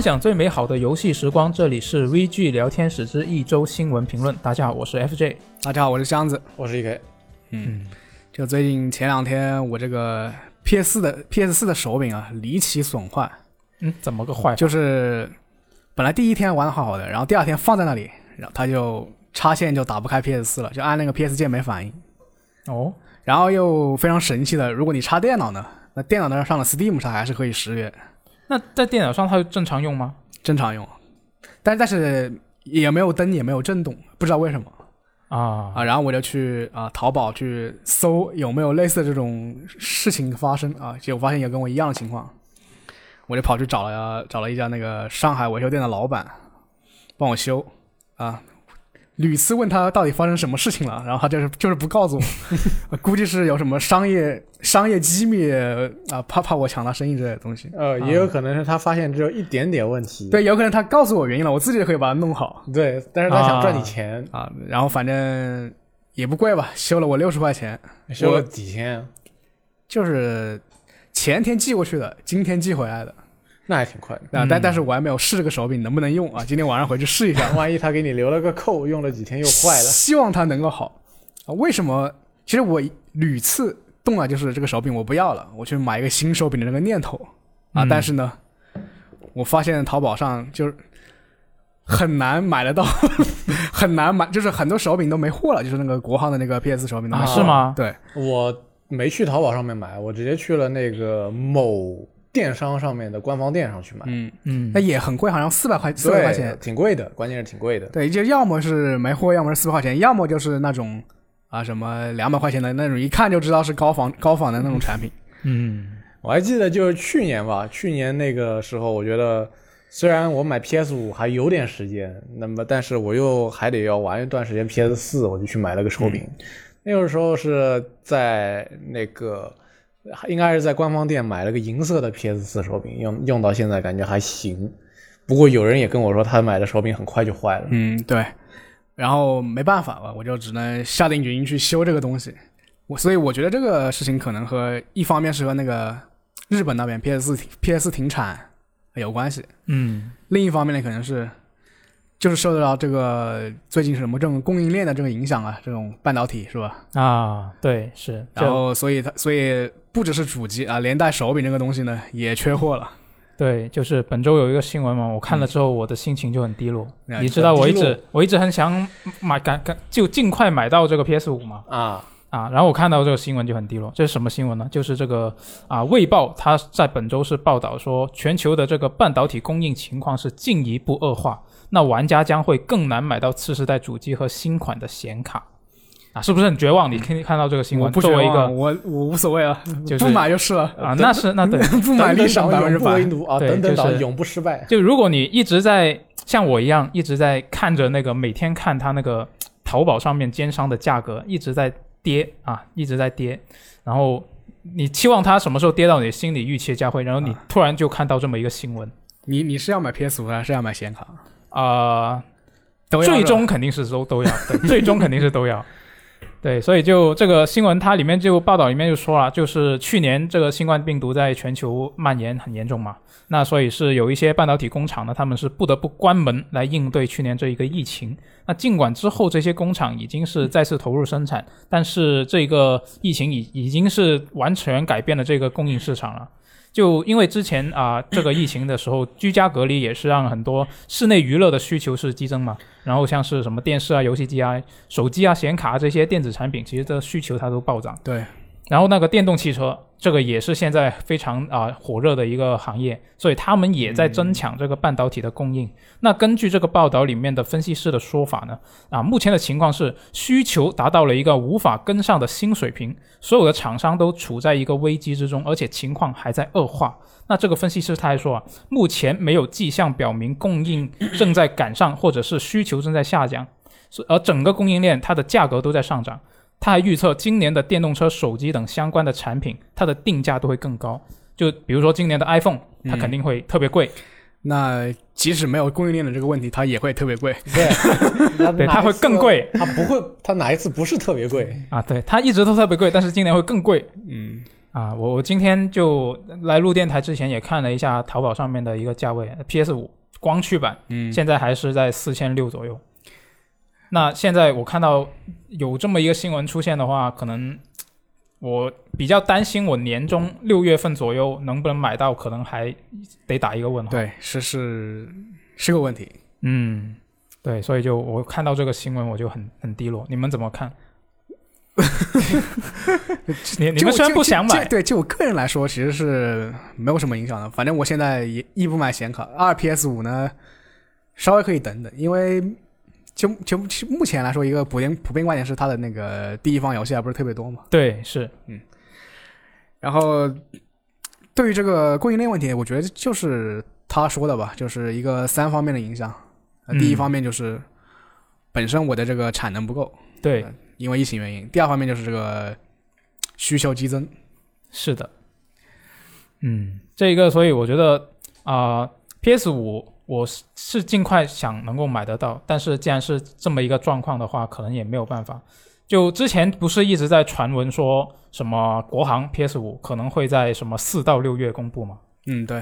分享最美好的游戏时光，这里是 VG 聊天室之一周新闻评论。大家好，我是 FJ。大家好，我是箱子。我是 EK。嗯，就最近前两天，我这个 PS 四的 PS 四的手柄啊离奇损坏。嗯，怎么个坏？就是本来第一天玩的好好的，然后第二天放在那里，然后它就插线就打不开 PS 四了，就按那个 PS 键没反应。哦，然后又非常神奇的，如果你插电脑呢，那电脑那上了 Steam 上还是可以识别，那在电脑上它正常用吗？正常用，但但是也没有灯，也没有震动，不知道为什么啊啊。然后我就去啊淘宝去搜有没有类似这种事情发生啊，结果发现有跟我一样的情况，我就跑去找了找了一家那个上海维修店的老板帮我修啊。屡次问他到底发生什么事情了，然后他就是就是不告诉我，估计是有什么商业商业机密啊，怕怕我抢他生意之类的东西。呃，也有可能是他发现只有一点点问题。对，有可能他告诉我原因了，我自己就可以把它弄好。对，但是他想赚你钱啊。然后反正也不贵吧，修了我六十块钱，修了几天，就是前天寄过去的，今天寄回来的。那还挺快的。啊，但但是我还没有试这个手柄能不能用啊，今天晚上回去试一下，万一他给你留了个扣，用了几天又坏了，希望它能够好。啊。为什么？其实我屡次动了，就是这个手柄我不要了，我去买一个新手柄的那个念头。啊，但是呢，我发现淘宝上就是很难买得到，很难买，就是很多手柄都没货了，就是那个国行的那个 PS 手柄啊，是吗？对，我没去淘宝上面买，我直接去了那个某。电商上面的官方店上去买，嗯嗯，那也很贵，好像四百块，四百块钱，挺贵的，关键是挺贵的。对，就要么是没货，要么是四百块钱，要么就是那种啊什么两百块钱的那种，一看就知道是高仿高仿的那种产品。嗯，我还记得就是去年吧，去年那个时候，我觉得虽然我买 PS 五还有点时间，那么但是我又还得要玩一段时间 PS 四，我就去买了个手柄。那个时候是在那个。应该是在官方店买了个银色的 PS 四手柄，用用到现在感觉还行。不过有人也跟我说，他买的手柄很快就坏了。嗯，对。然后没办法吧，我就只能下定决心去修这个东西。我所以我觉得这个事情可能和一方面是和那个日本那边 PS 四 PS 停产有关系。嗯。另一方面呢，可能是。就是受到这个最近什么这种供应链的这个影响啊，这种半导体是吧？啊，对，是。然后，所以它，所以不只是主机啊，连带手柄这个东西呢也缺货了。对，就是本周有一个新闻嘛，我看了之后，我的心情就很低落。你知道，我一直我一直很想买，赶赶就尽快买到这个 PS 五嘛。啊啊！然后我看到这个新闻就很低落。这是什么新闻呢？就是这个啊，《卫报》它在本周是报道说，全球的这个半导体供应情况是进一步恶化。那玩家将会更难买到次世代主机和新款的显卡，啊，是不是很绝望？你看看到这个新闻，作为一个我我无所谓啊，就是不买就是了啊，那是那对，不买立场百分之百啊，等等党永不失败。就如果你一直在像我一样一直在看着那个每天看他那个淘宝上面奸商的价格一直在跌啊，一直在跌，然后你期望它什么时候跌到你心里预期价位，然后你突然就看到这么一个新闻，你你是要买 PS 五还是要买显卡？啊，最终肯定是都都要，最终肯定是都要。对，所以就这个新闻，它里面就报道里面就说了，就是去年这个新冠病毒在全球蔓延很严重嘛，那所以是有一些半导体工厂呢，他们是不得不关门来应对去年这一个疫情。那尽管之后这些工厂已经是再次投入生产，但是这个疫情已已经是完全改变了这个供应市场了。就因为之前啊，这个疫情的时候，居家隔离也是让很多室内娱乐的需求是激增嘛。然后像是什么电视啊、游戏机啊、手机啊、显卡这些电子产品，其实这需求它都暴涨。对。然后那个电动汽车，这个也是现在非常啊火热的一个行业，所以他们也在争抢这个半导体的供应。那根据这个报道里面的分析师的说法呢，啊，目前的情况是需求达到了一个无法跟上的新水平，所有的厂商都处在一个危机之中，而且情况还在恶化。那这个分析师他还说啊，目前没有迹象表明供应正在赶上，或者是需求正在下降，而整个供应链它的价格都在上涨。他还预测，今年的电动车、手机等相关的产品，它的定价都会更高。就比如说今年的 iPhone，它肯定会特别贵。那即使没有供应链的这个问题，它也会特别贵。对，对，它会更贵。它不会，它哪一次不是特别贵啊？对，它一直都特别贵，但是今年会更贵。嗯，啊，我我今天就来录电台之前也看了一下淘宝上面的一个价位，PS 五光驱版嗯，现在还是在四千六左右。那现在我看到有这么一个新闻出现的话，可能我比较担心，我年终六月份左右能不能买到，可能还得打一个问号。，对，是是是个问题。嗯，对，所以就我看到这个新闻我就很很低落。你们怎么看？你你们虽然不想买，对，就我个人来说，其实是没有什么影响的。反正我现在也一不买显卡，二 PS 五呢稍微可以等等，因为就就就目前来说，一个普遍普遍观点是它的那个第一方游戏还不是特别多嘛。对，是，嗯然后对于这个供应链问题，我觉得就是他说的吧，就是一个三方面的影响。呃第一嗯方面就是本身我的这个产能不够，对，因为疫情原因；第二方面就是这个需求激增。是的，嗯，这一个，所以我觉得啊、p s 五我是是尽快想能够买得到，但是既然是这么一个状况的话，可能也没有办法。就之前不是一直在传闻说什么国行 PS 五可能会在什么四到六月公布吗？嗯，对，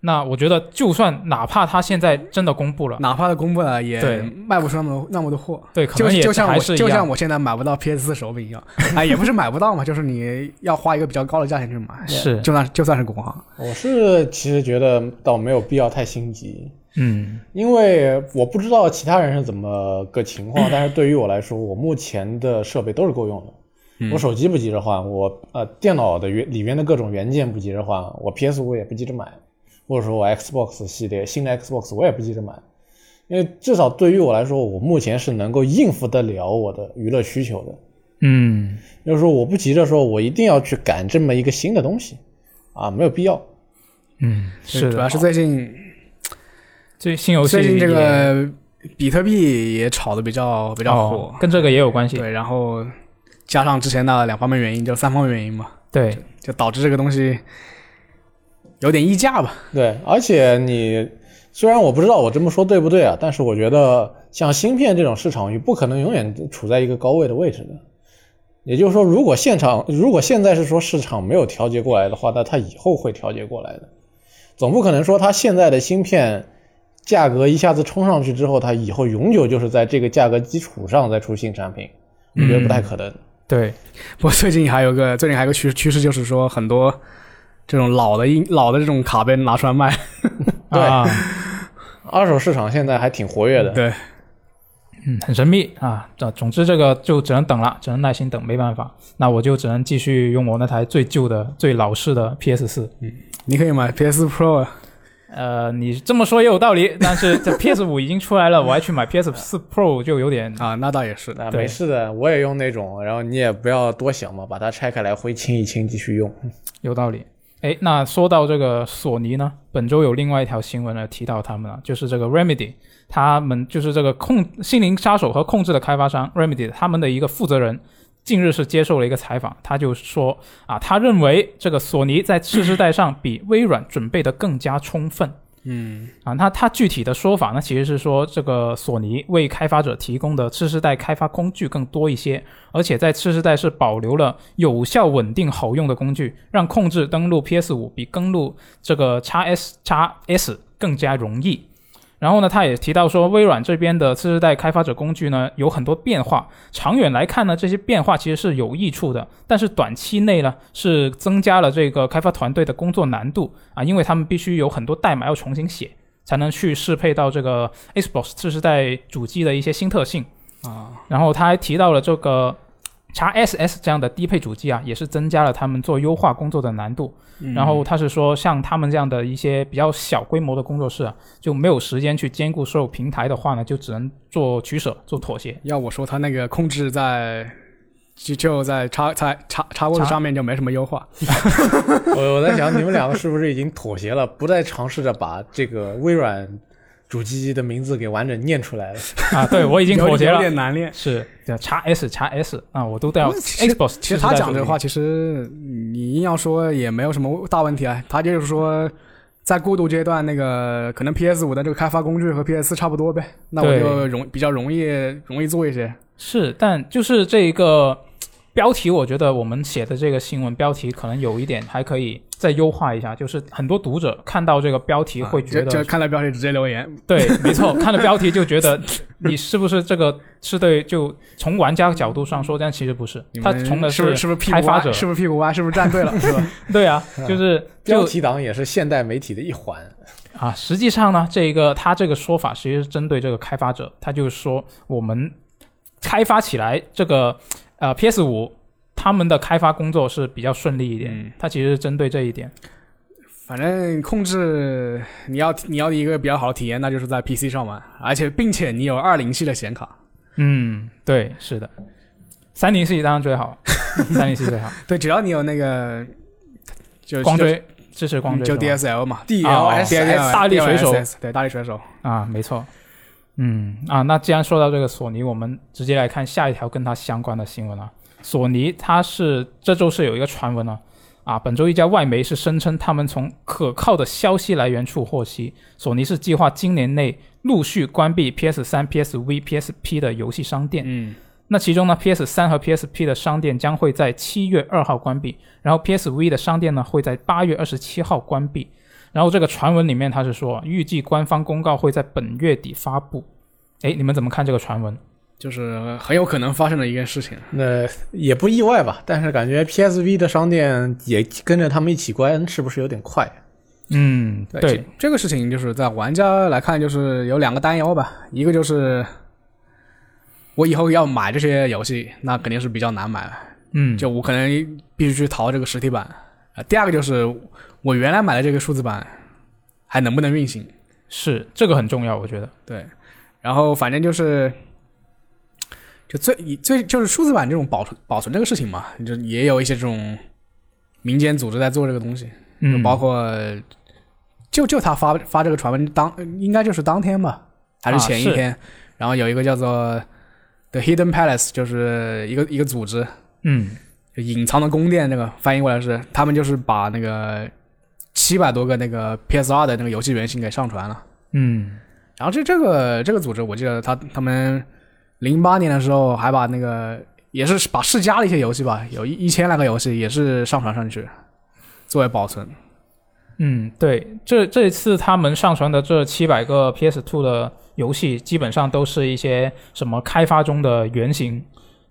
那我觉得，就算哪怕它现在真的公布了，哪怕它公布了，也对卖不出那么那么多货。对，可能也就像我还是一样。就像我现在买不到 PS 四手柄一样，啊，也不是买不到嘛，就是你要花一个比较高的价钱去买，是就算就算是国行，我是其实觉得倒没有必要太心急，嗯因为我不知道其他人是怎么个情况，但是对于我来说，我目前的设备都是够用的。嗯我手机不急着换，我呃电脑的原里面的各种元件不急着换，我 PS 五也不急着买，或者说我 Xbox 系列新的 Xbox 我也不急着买，因为至少对于我来说，我目前是能够应付得了我的娱乐需求的。嗯，就是说我不急着说我一定要去赶这么一个新的东西，啊，没有必要。嗯，是的，主要是最近最新游戏最近这个比特币也炒的比较比较火哦，，跟这个也有关系。对，然后加上之前的两方面原因，就三方面原因嘛，对，就导致这个东西有点溢价吧。对，而且你虽然我不知道我这么说对不对啊，但是我觉得像芯片这种市场，你不可能永远处在一个高位的位置的。也就是说，如果现场如果现在是说市场没有调节过来的话，那它以后会调节过来的。总不可能说它现在的芯片价格一下子冲上去之后，它以后永久就是在这个价格基础上再出新产品，我觉得不太可能。对，不过最近还有个最近还有个趋趋势，就是说很多这种老的音老的这种卡被拿出来卖。对啊，二手市场现在还挺活跃的。对，嗯，很神秘啊。这总之这个就只能等了，只能耐心等，没办法。那我就只能继续用我那台最旧的、最老式的 PS 四。你可以买 PS Pro 啊。呃，你这么说也有道理，但是这 PS 五已经出来了，我还去买 PS 四 Pro 就有点啊，那倒也是。那没事的，我也用那种，然后你也不要多想嘛，把它拆开来灰清一清，继续用。有道理。哎，那说到这个索尼呢，本周有另外一条新闻呢提到他们了，就是这个 Remedy，他们就是这个控心灵杀手和控制的开发商 Remedy，他们的一个负责人，近日是接受了一个采访，他就说啊，他认为这个索尼在次世代上比微软准备的更加充分。嗯啊，那他具体的说法呢，其实是说这个索尼为开发者提供的次世代开发工具更多一些，而且在次世代是保留了有效、稳定、好用的工具，让控制登录 PS 五比登录这个 x S x S 更加容易。然后呢，他也提到说，微软这边的次世代开发者工具呢有很多变化，长远来看呢，这些变化其实是有益处的，但是短期内呢是增加了这个开发团队的工作难度啊，因为他们必须有很多代码要重新写，才能去适配到这个 Xbox 次世代主机的一些新特性。啊，然后他还提到了这个 x SS 这样的低配主机啊，也是增加了他们做优化工作的难度。嗯然后他是说，像他们这样的一些比较小规模的工作室啊，就没有时间去兼顾所有平台的话呢，就只能做取舍、做妥协。要我说，他那个控制在就就在叉在叉叉 box 上面就没什么优化。我我在想，你们两个是不是已经妥协了，不再尝试着把这个微软主机的名字给完整念出来了？啊，对我已经妥协有，点难念。是叫 x S x S 啊，我都要其实 Xbox。其实他讲这话，，其实你硬要说也没有什么大问题啊。他就是说，在过渡阶段，那个可能 PS 五的这个开发工具和 PS 四差不多呗，那我就容比较容易容易做一些。是，但就是这一个标题我觉得我们写的这个新闻标题可能有一点还可以再优化一下，就是很多读者看到这个标题会觉得，啊就就看到标题直接留言，对，没错，看了标题就觉得你是不是这个是对，就从玩家角度上说，但其实不是他从的是不是是不是屁股歪？开发者，是不是屁股歪？是不是站对了？是吧？对啊，就是就标题党也是现代媒体的一环。啊，实际上呢，这个他这个说法其实是针对这个开发者，他就是说我们开发起来这个呃 PS 五他们的开发工作是比较顺利一点，嗯他其实是针对这一点。反正控制你要你要一个比较好的体验，那就是在 PC 上玩，而且并且你有二零系的显卡。嗯，对，是的，三零系当然最好，三零系最好，对，只要你有那个就光追支持光追就 DSL 嘛 DLSS 大力水手对大力水手。啊，没错。嗯啊，那既然说到这个索尼，我们直接来看下一条跟它相关的新闻啊。索尼它是这周是有一个传闻啊，啊，本周一家外媒是声称他们从可靠的消息来源处获悉，索尼是计划今年内陆续关闭 PS 3 PSV、PSP 的游戏商店。嗯，那其中呢，PS 3和 PSP 的商店将会在七月二号关闭，然后 PSV 的商店呢会在八月二十七号关闭。然后这个传闻里面他是说，预计官方公告会在本月底发布。哎，你们怎么看这个传闻？就是很有可能发生的一件事情。那也不意外吧，但是感觉 PSV 的商店也跟着他们一起关，是不是有点快？嗯，对，这这个事情就是在玩家来看，就是有两个担忧吧。一个就是我以后要买这些游戏，那肯定是比较难买，嗯，就我可能必须去淘这个实体版。啊，第二个就是我原来买的这个数字版还能不能运行？是这个很重要，我觉得。对，然后反正就是，就最最就是数字版这种保存保存这个事情嘛，就也有一些这种民间组织在做这个东西，嗯，包括就就他发发这个传闻当应该就是当天吧，还是前一天，然后有一个叫做 The Hidden Palace，就是一个一个组织，嗯就隐藏的宫殿，那个翻译过来是他们就是把那个七百多个那个 PS 二的那个游戏原型给上传了。嗯然后这这个这个组织，我记得他他们零八年的时候还把那个也是把世嘉的一些游戏吧，有一一千来个游戏也是上传上去作为保存。嗯，对，这这一次他们上传的这七百个 PS Two 的游戏，基本上都是一些什么开发中的原型，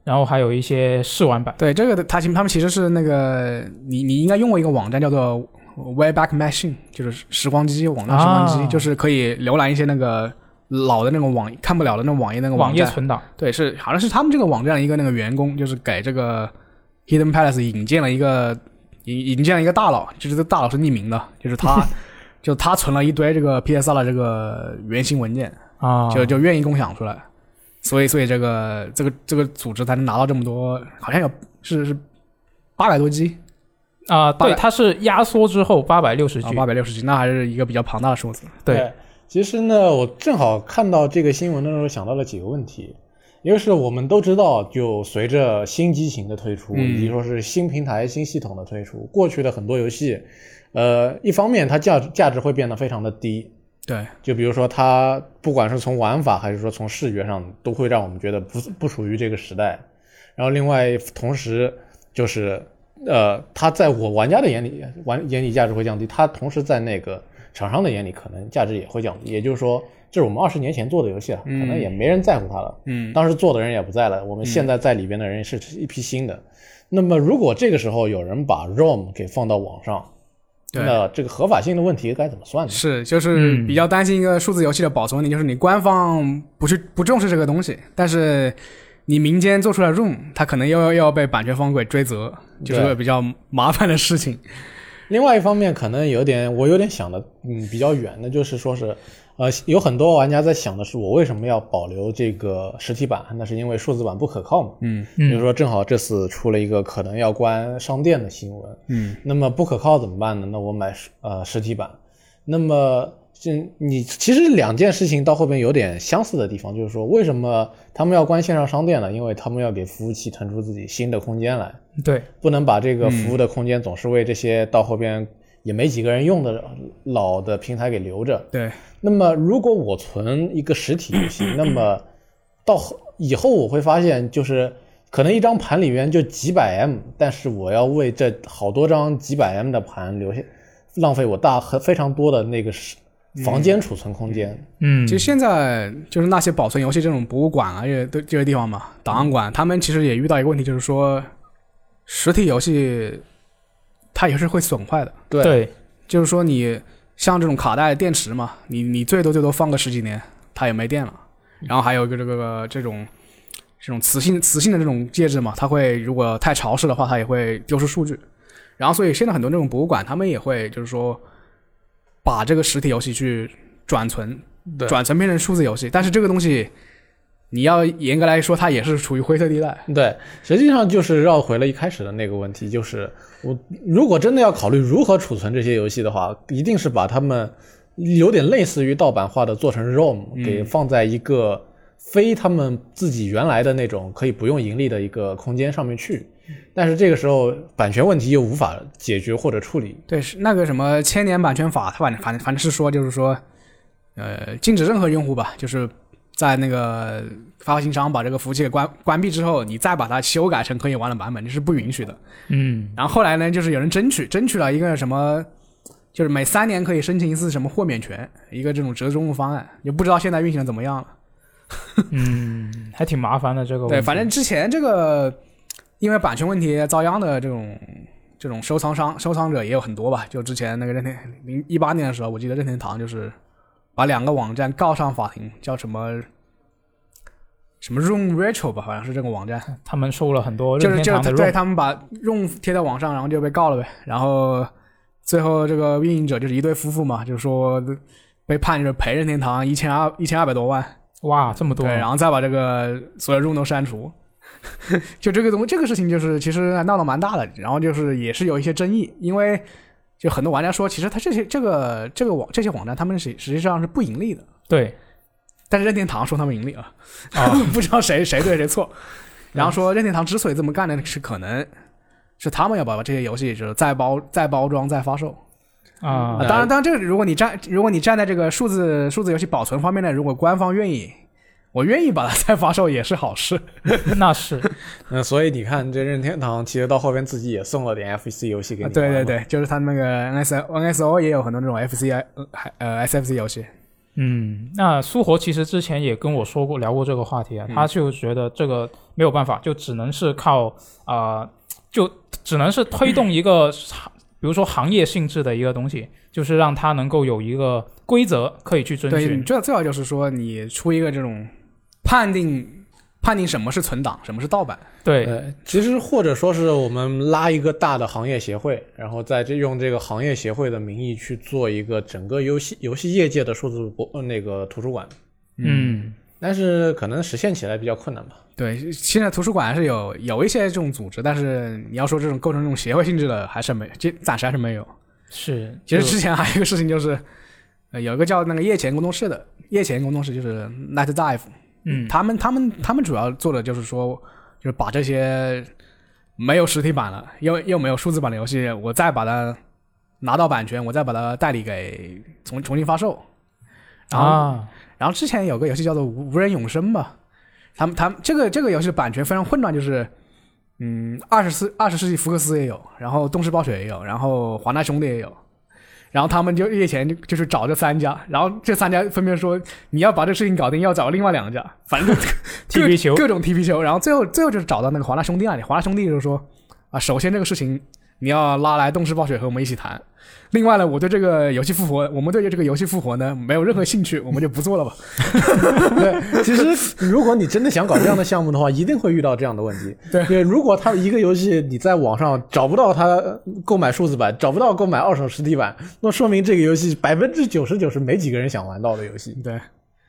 然后还有一些试玩版。对这个的，他其他们其实是那个你你应该用过一个网站叫做 Wayback Machine，就是时光机网站时光机，啊就是可以浏览一些那个老的那种网看不了的那种网页那个网页。存档。对，是好像是他们这个网站的一个那个员工，就是给这个 Hidden Palace 引荐了一个引引荐了一个大佬，就是这大佬是匿名的，就是他，就他存了一堆这个 PSR 的这个原型文件，啊，就就愿意共享出来，所以所以这个这个这个组织才能拿到这么多，好像有是是八百多 G 啊，对，它是压缩之后八百六十啊，G，八百六十 G，那还是一个比较庞大的数字。对，其实呢，我正好看到这个新闻的时候想到了几个问题，一个是我们都知道，就随着新机型的推出，嗯以及说是新平台、新系统的推出，过去的很多游戏，呃，一方面它价值价值会变得非常的低，对，就比如说它不管是从玩法还是说从视觉上，都会让我们觉得不不属于这个时代。然后另外同时就是呃，它在我玩家的眼里，玩眼里价值会降低，它同时在那个厂商的眼里可能价值也会降低。也就是说，这是我们二十年前做的游戏了，可能也没人在乎它了。嗯，当时做的人也不在了，我们现在在里边的人是一批新的。那么如果这个时候有人把 ROM 给放到网上，对那这个合法性的问题该怎么算呢？是，就是嗯比较担心一个数字游戏的保存问题，就是你官方不去不重视这个东西，但是你民间做出来 ROM，它可能又要又要被版权方给追责，就是个比较麻烦的事情。另外一方面，可能有点我有点想的，嗯，比较远的，就是说是，呃，有很多玩家在想的是，我为什么要保留这个实体版？那是因为数字版不可靠嘛。嗯嗯比如说，正好这次出了一个可能要关商店的新闻，嗯，那么不可靠怎么办呢？那我买实呃实体版。那么这你其实两件事情到后边有点相似的地方，就是说为什么他们要关线上商店呢？因为他们要给服务器腾出自己新的空间来。对，不能把这个服务的空间总是为这些到后边也没几个人用的老的平台给留着。对，那么如果我存一个实体游戏，那么到以后我会发现，就是可能一张盘里面就几百 M，但是我要为这好多张几百 M 的盘留下，浪费我大很非常多的那个是房间储存空间。嗯，其实现在就是那些保存游戏这种博物馆啊，这些都这些地方嘛，档案馆，他们其实也遇到一个问题，就是说实体游戏它也是会损坏的。对对，就是说你像这种卡带电池嘛，你你最多最多放个十几年，它也没电了。然后还有一个这个这种这种磁性磁性的这种介质嘛，它会如果太潮湿的话，它也会丢失数据。然后所以现在很多这种博物馆，他们也会就是说把这个实体游戏去转存，对转存变成数字游戏。但是这个东西你要严格来说，它也是处于灰色地带。对，实际上就是绕回了一开始的那个问题，就是我如果真的要考虑如何储存这些游戏的话，一定是把它们有点类似于盗版化的做成 ROM，给放在一个非他们自己原来的那种可以不用盈利的一个空间上面去。但是这个时候版权问题又无法解决或者处理。对，是那个什么千年版权法，它反正反正反正是说，就是说，呃，禁止任何用户吧，就是在那个发行商把这个服务器给关关闭之后，你再把它修改成可以玩的版本，这是不允许的。嗯然后后来呢，就是有人争取，争取了一个什么，就是每三年可以申请一次什么豁免权，一个这种折中的方案，也不知道现在运行的怎么样了。嗯，还挺麻烦的这个。对，反正之前这个因为版权问题遭殃的这种这种收藏商、收藏者也有很多吧。就之前那个任天零一八年的时候，我记得任天堂就是把两个网站告上法庭，叫什么什么 Room Retro 吧，好像是这个网站，他们收了很多就是就是对他们把 Room 贴在网上，然后就被告了呗。然后最后这个运营者就是一对夫妇嘛，就是说被判就是赔任天堂一千二一千二百多万。哇，这么多对，然后再把这个所有 room 都删除。就这个东这个事情就是其实闹得蛮大的，然后就是也是有一些争议，因为就很多玩家说，其实他这些这个这个网这些网站他们实实际上是不盈利的，对但是任天堂说他们盈利啊，啊，不知道谁谁对谁错。然后说任天堂之所以这么干呢，是可能是他们要把这些游戏就是再包再包装再发售。啊啊，当然，当然，这个如果你站，如果你站在这个数字数字游戏保存方面呢，如果官方愿意，我愿意把它再发售也是好事。那是嗯，所以你看，这任天堂其实到后边自己也送了点 FC 游戏给啊你对对对，就是他那个 NS NSO 也有很多那种 FC 呃还呃 SFC 游戏。嗯，那苏活其实之前也跟我说过聊过这个话题啊，嗯他就觉得这个没有办法，就只能是靠啊、呃就只能是推动一个，比如说行业性质的一个东西，就是让它能够有一个规则可以去遵对，你循。最最好就是说你出一个这种判定判定什么是存档，什么是盗版。对，呃，其实或者说是我们拉一个大的行业协会，然后在这用这个行业协会的名义去做一个整个游戏游戏业界的数字博呃那个图书馆，嗯但是可能实现起来比较困难吧。对，现在图书馆还是有有一些这种组织，但是你要说这种构成这种协会性质的，还是没，这暂时还是没有。是，其实之前还有一个事情就是，呃，有一个叫那个夜前工作室的，夜前工作室就是 Night Dive，嗯他们他们他们主要做的就是说，就是把这些没有实体版了，又又没有数字版的游戏，我再把它拿到版权，我再把它代理给重重新发售。然后，啊，然后之前有个游戏叫做《无无人永生》吧，他们他们这个这个游戏的版权非常混乱，就是。嗯，二十世二十世纪福克斯也有，然后东视暴雪也有，然后华纳兄弟也有，然后他们就夜前就就是找这三家，然后这三家分别说你要把这事情搞定，要找另外两家，反正 踢皮球。各各种踢皮球，然后最后最后就是找到那个华纳兄弟那里，华纳兄弟就是说啊，首先这个事情你要拉来动视暴雪和我们一起谈，另外呢，我对这个游戏复活，我们对这个游戏复活呢没有任何兴趣，我们就不做了吧。对，其实如果你真的想搞这样的项目的话，一定会遇到这样的问题。对如果他一个游戏你在网上找不到它购买数字版，找不到购买二手实体版，那说明这个游戏百分之九十九是没几个人想玩到的游戏。对，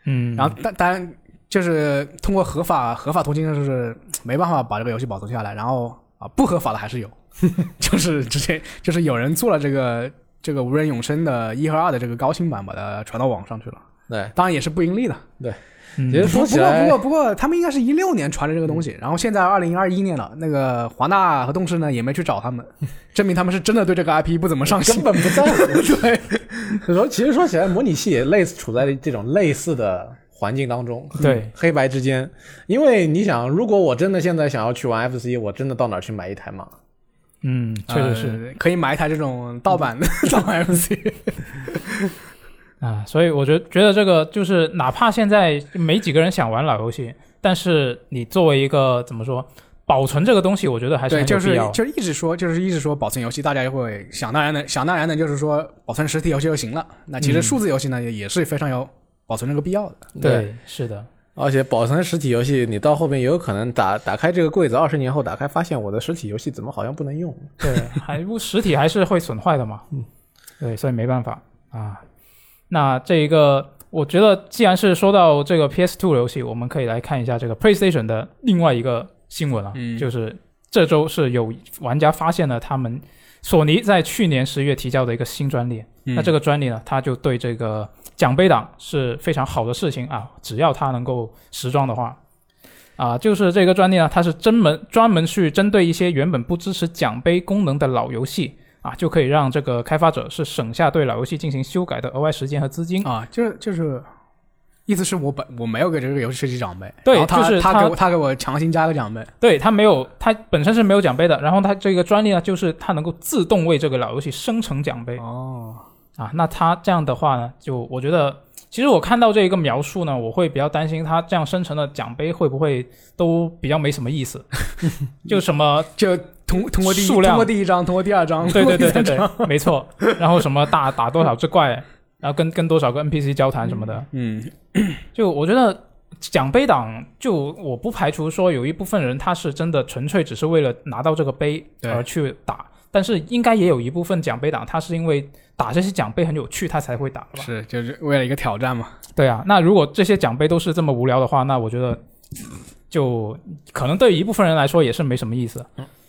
嗯，然后但当然就是通过合法合法途径，就是没办法把这个游戏保存下来，然后啊不合法的还是有，就是直接就是有人做了这个这个无人永生的一和二的这个高清版，把它传到网上去了，对，当然也是不盈利的。对其实不不过不过不过，他们应该是一六年传的这个东西，然后现在二零二一年了，那个华纳和动视呢也没去找他们，证明他们是真的对这个 IP 不怎么上心根。本不在乎。对，所以说，其实说起来，模拟器也类似处在这种类似的环境当中，对，黑白之间。因为你想，如果我真的现在想要去玩 FC，我真的到哪去买一台嘛？嗯，确实是、呃可以买一台这种盗版的 盗版 FC。啊，所以我觉得觉得这个就是，哪怕现在没几个人想玩老游戏，但是你作为一个怎么说保存这个东西，我觉得还是对，就是很有必要。就是一直说，就是一直说保存游戏，大家就会想当然的想当然的，就是说保存实体游戏就行了。那其实嗯数字游戏呢，也也是非常有保存这个必要的。对，是的，而且保存实体游戏，你到后面也有可能打打开这个柜子，二十年后打开发现我的实体游戏怎么好像不能用？对，还不实体还是会损坏的嘛。嗯，对，所以没办法啊。那这一个，我觉得既然是说到这个 PS2 游戏，我们可以来看一下这个 PlayStation 的另外一个新闻啊，嗯就是这周是有玩家发现了他们索尼在去年十月提交的一个新专利。那这个个专利呢，它就对这个奖杯党是非常好的事情啊，只要它能够时装的话。啊，就是这个专利呢，它是专门专门去针对一些原本不支持奖杯功能的老游戏啊，就可以让这个开发者是省下对老游戏进行修改的额外时间和资金。啊，就是就是。意思是我本我没有给这个游戏设计奖杯，对他就是他他给我他给我强行加个奖杯，对，他没有，他本身是没有奖杯的，然后他这个专利呢，就是它能够自动为这个老游戏生成奖杯。哦，啊，那他这样的话呢，就我觉得，其实我看到这一个描述呢，我会比较担心他这样生成的奖杯会不会都比较没什么意思，就什么，就通通过第一数量通过第一章，通过第二章，对对对对对，没错，然后什么打打多少只怪，然后跟跟多少个 NPC 交谈什么的，嗯，就我觉得奖杯党，就我不排除说有一部分人他是真的纯粹只是为了拿到这个杯而去打，但是应该也有一部分奖杯党他是因为打这些奖杯很有趣，他才会打的吧。是就是为了一个挑战嘛，对啊，那如果这些奖杯都是这么无聊的话，那我觉得就可能对于一部分人来说也是没什么意思。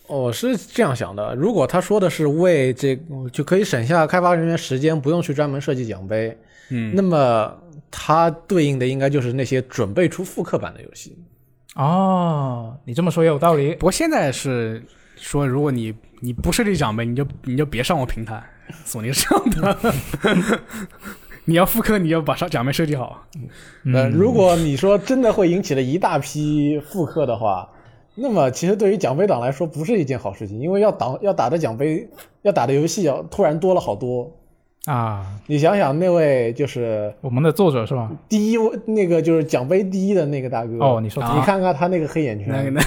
我是这样想的，如果他说的是为这就可以省下开发人员时间，不用去专门设计奖杯，嗯，那么它对应的应该就是那些准备出复刻版的游戏。哦，你这么说也有道理。不过现在是说，如果你你不设计奖杯，你就你就别上我平台。索尼是这样的，你要复刻，你要把上奖杯设计好。呃，嗯如果你说真的会引起了一大批复刻的话，那么其实对于奖杯党来说不是一件好事情，因为要打要打的奖杯要打的游戏要突然多了好多。啊，你想想那位就是我们的作者是吧？第一位那个就是奖杯第一的那个大哥哦，你说啊你看看他那个黑眼圈，那个那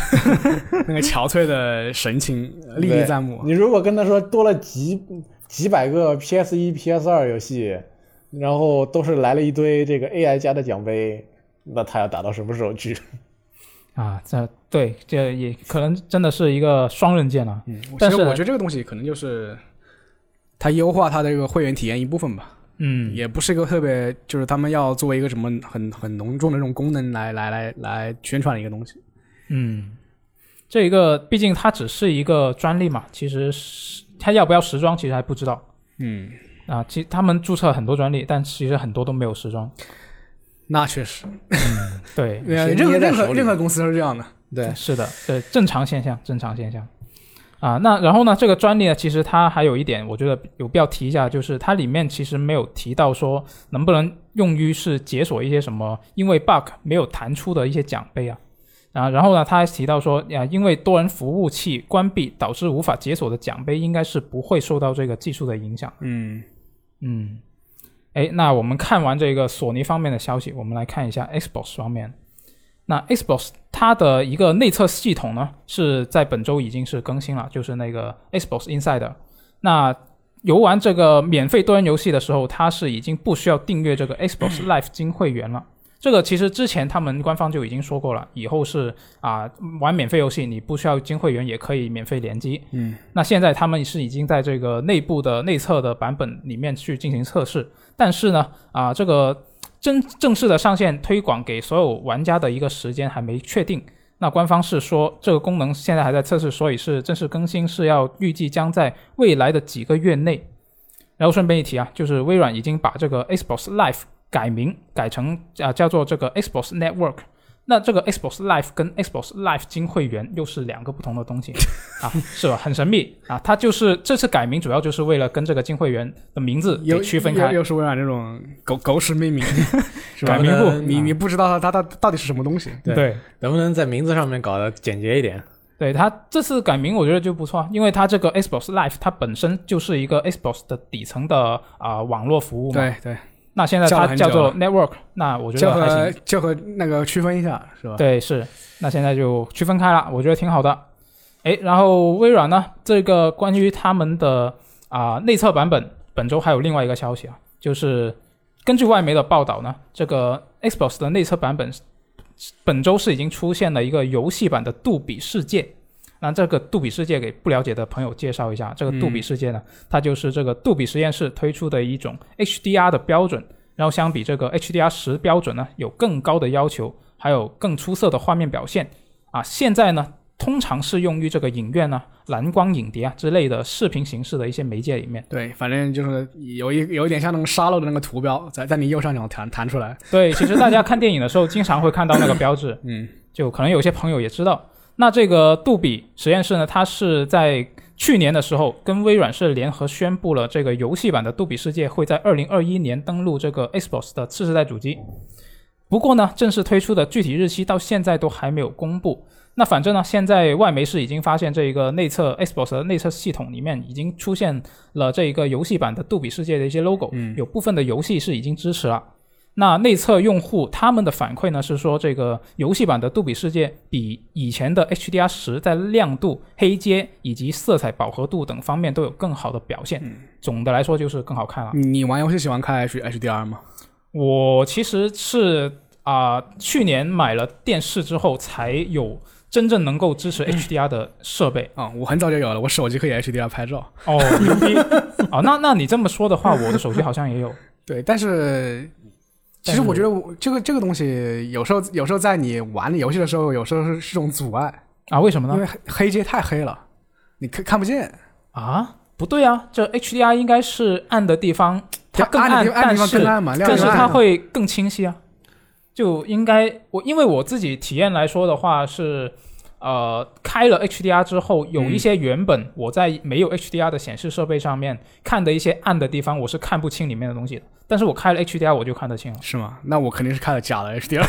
那个憔悴的神情历历在目。你如果跟他说多了几几百个 PS 一、PS 二游戏，然后都是来了一堆这个 AI 加的奖杯，那他要打到什么时候去？啊，这对这也可能真的是一个双刃剑了。嗯，但是其实我觉得这个东西可能就是它优化它的这个会员体验一部分吧，嗯，也不是一个特别就是他们要作为一个什么很很浓重的这种功能来来来来宣传的一个东西。嗯，这一个毕竟它只是一个专利嘛，其实是它要不要时装其实还不知道嗯，啊。其实他们注册很多专利，但其实很多都没有时装。那确实，对，任何任何任何公司都是这样的。对，是的，对，正常现象，正常现象。啊，那然后呢？这个专利呢，其实它还有一点，我觉得有必要提一下，就是它里面其实没有提到说能不能用于是解锁一些什么因为 bug 没有弹出的一些奖杯啊。啊，然后呢，他还提到说，呀，因为多人服务器关闭导致无法解锁的奖杯，应该是不会受到这个技术的影响。嗯，嗯，哎，那我们看完这个索尼方面的消息，我们来看一下 Xbox 方面。那 Xbox 它的一个内测系统呢，是在本周已经是更新了，就是那个 Xbox Insider。那游玩这个免费多人游戏的时候，它是已经不需要订阅这个 Xbox Live 金会员了。这个其实之前他们官方就已经说过了，以后是啊玩免费游戏你不需要金会员也可以免费联机。嗯，那现在他们是已经在这个内部的内测的版本里面去进行测试，但是呢啊这个真正式的上线推广给所有玩家的一个时间还没确定。那官方是说这个功能现在还在测试，所以是正式更新是要预计将在未来的几个月内。然后顺便一提啊，就是微软已经把这个 Xbox Live 改名改成啊叫做这个 Xbox Network。那这个 Xbox Live 跟 Xbox Live 金会员又是两个不同的东西 啊，是吧？很神秘啊。它就是这次改名主要就是为了跟这个金会员的名字给区分开又。又是微软这种狗狗屎命名，是吧？改名不你你不知道它它它到底是什么东西。对对能不能在名字上面搞得简洁一点？对，它这次改名我觉得就不错，因为它这个 Xbox Live 它本身就是一个 Xbox 的底层的啊、网络服务嘛。对对，那现在它叫做 Network，那我觉得还和行。就和那个区分一下是吧？对，是，那现在就区分开了，我觉得挺好的。哎，然后微软呢，这个关于他们的啊、内测版本，本周还有另外一个消息啊，就是根据外媒的报道呢，这个 Xbox 的内测版本本周是已经出现了一个游戏版的杜比世界。那这个杜比世界给不了解的朋友介绍一下，这个杜比世界呢，它就是这个杜比实验室推出的一种 HDR 的标准，然后相比这个 HDR 十标准呢，有更高的要求，还有更出色的画面表现啊。现在呢，通常适用于这个影院呢、蓝光影碟啊之类的视频形式的一些媒介里面。对，反正就是有一有一点像那个沙漏的那个图标，在在你右上角弹弹出来。对，其实大家看电影的时候，经常会看到那个标志，嗯，就可能有些朋友也知道。那这个杜比实验室呢，它是在去年的时候跟微软是联合宣布了这个游戏版的杜比世界会在二零二一年登陆这个 Xbox 的次世代主机。不过呢，正式推出的具体日期到现在都还没有公布。那反正呢，现在外媒是已经发现这一个内测 Xbox 的内测系统里面已经出现了这一个游戏版的杜比世界的一些 logo，、嗯有部分的游戏是已经支持了。那内测用户他们的反馈呢是说，这个游戏版的杜比世界比以前的 HDR 十在亮度、黑阶以及色彩饱和度等方面都有更好的表现。总的来说就是更好看了。你玩游戏喜欢看 H HDR 吗？我其实是啊、去年买了电视之后才有真正能够支持 HDR 的设备。啊、我很早就有了，我手机可以 HDR 拍照。哦，牛逼！哦，那那你这么说的话，我的手机好像也有。对，但是其实我觉得我这个这个东西有时候有时候在你玩游戏的时候，有时候是是种阻碍，啊？为什么呢？因为黑黑阶太黑了，你看看不见。啊，不对啊，这 HDR 应该是暗的地方它更暗，暗的地方但是更暗但是它会更清晰啊。就应该我因为我自己体验来说的话是，呃，开了 HDR 之后，有一些原本我在没有 HDR 的显示设备上面看的一些暗的地方，我是看不清里面的东西的。但是我开了 HDR 我就看得清了。是吗？那我肯定是开了假的 HDR。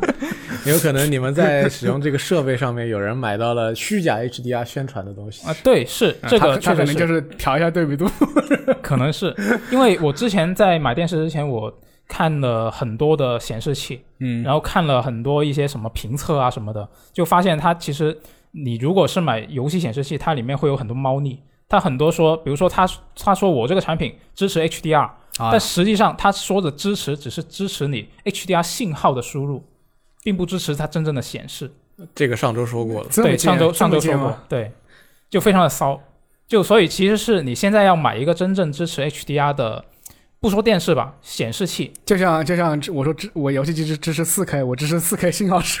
有可能你们在使用这个设备上面，有人买到了虚假 HDR 宣传的东西。啊，对，是这个确实是他可能就是调一下对比度。可能是因为我之前在买电视之前，我看了很多的显示器，嗯然后看了很多一些什么评测啊什么的，就发现它其实你如果是买游戏显示器，它里面会有很多猫腻。它很多说，比如说他他说我这个产品支持 HDR，、啊但实际上他说的支持只是支持你 HDR 信号的输入，并不支持它真正的显示。这个上周说过了，对，上周上周说过，对，就非常的骚。就所以其实是你现在要买一个真正支持 HDR 的，不说电视吧，显示器就像就像我说支我游戏机支支持四 K，我支持四 K 信号是，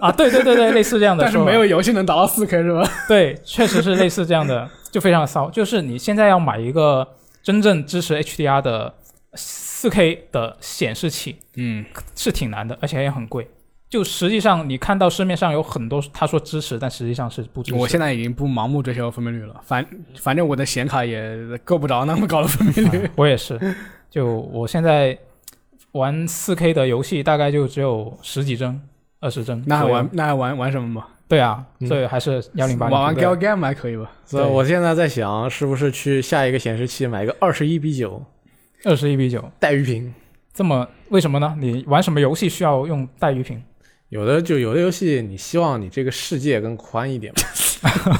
啊，对对对对，类似这样的但是没有游戏能达到四 K 是吧？对，确实是类似这样的，就非常的骚。就是你现在要买一个真正支持 HDR 的 4K 的显示器嗯，是挺难的，而且也很贵。就实际上你看到市面上有很多他说支持，但实际上是不支持。我现在已经不盲目追求分辨率了，反反正我的显卡也够不着那么高的分辨率。啊 我也是，就我现在玩 4K 的游戏大概就只有十几帧、二十帧。那还玩那还玩玩什么嘛？对啊，嗯所以还是幺零八玩玩。Gal Game 还可以吧？所以我现在在想，是不是去下一个显示器买一个二十一比九二十一比九，带鱼屏？这么为什么呢？你玩什么游戏需要用带鱼屏？有的就有的游戏，你希望你这个世界更宽一点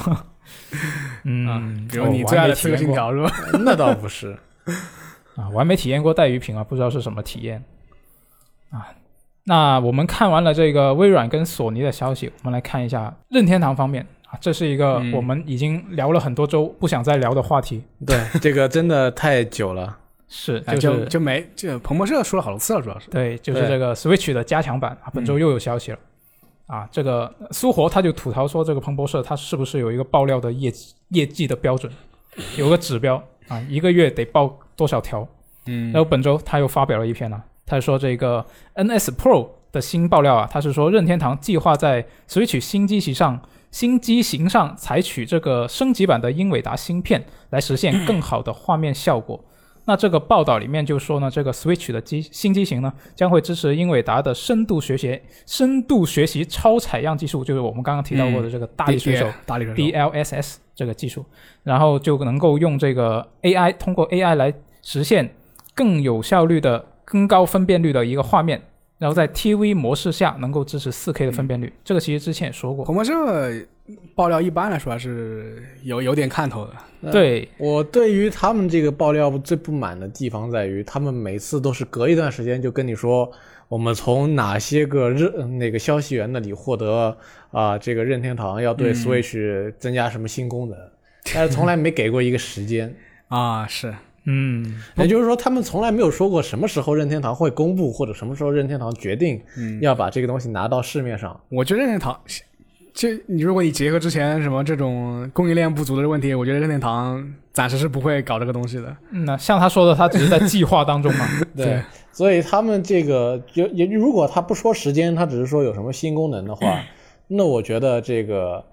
嘛？嗯，比如你最爱的《刺客信条》是吧？那倒不是，啊，我还没体验过带鱼屏啊，不知道是什么体验啊。那我们看完了这个微软跟索尼的消息，我们来看一下任天堂方面啊，这是一个嗯我们已经聊了很多周不想再聊的话题。对这个真的太久了。是，哎就就是就没就彭博社说了好多次了，主要是。对，就是这个 Switch 的加强版啊，本周又有消息了。啊，这个苏活他就吐槽说，这个彭博社他是不是有一个爆料的业绩业绩的标准，有个指标啊，一个月得爆多少条？嗯然后本周他又发表了一篇呢、他说这个 NS Pro 的新爆料啊，他是说任天堂计划在 Switch 新机型上新机型上采取这个升级版的英伟达芯片，来实现更好的画面效果。那这个报道里面就说呢，这个 Switch 的机新机型呢，将会支持英伟达的深度学习、深度学习超采样技术，就是我们刚刚提到过的这个大力水手、大力水手 DLSS 这个技术，然后就能够用这个 AI 通过 AI 来实现更有效率的、更高分辨率的一个画面。然后在 TV 模式下能够支持 4K 的分辨率，这个其实之前也说过。红魔社爆料一般来说还是有有点看头的。对我对于他们这个爆料最不满的地方在于，他们每次都是隔一段时间就跟你说，我们从哪些个任那个消息源那里获得啊、这个任天堂要对 Switch 增加什么新功能，但是从来没给过一个时间。啊，是嗯，也就是说，他们从来没有说过什么时候任天堂会公布，或者什么时候任天堂决定要把这个东西拿到市面上。我觉得任天堂，就你如果你结合之前什么这种供应链不足的问题，我觉得任天堂暂时是不会搞这个东西的。那像他说的，他只是在计划当中嘛。对所以他们这个就也如果他不说时间，他只是说有什么新功能的话，那我觉得这个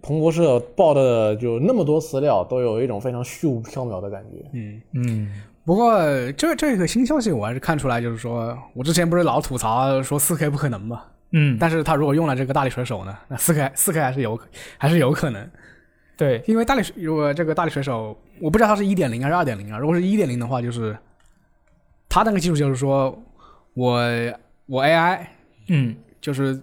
彭博社报的就那么多资料，都有一种非常虚无缥缈的感觉。嗯。嗯，不过这这个新消息我还是看出来，就是说我之前不是老吐槽说四 K 不可能嘛，嗯，但是他如果用了这个大力水手呢，那四 K 四 K 还是有还是有可能，对，因为大力水如果这个大力水手，我不知道它是一点零还是二点零啊。如果是一点零的话，就是它那个技术就是说我我 AI 嗯。就是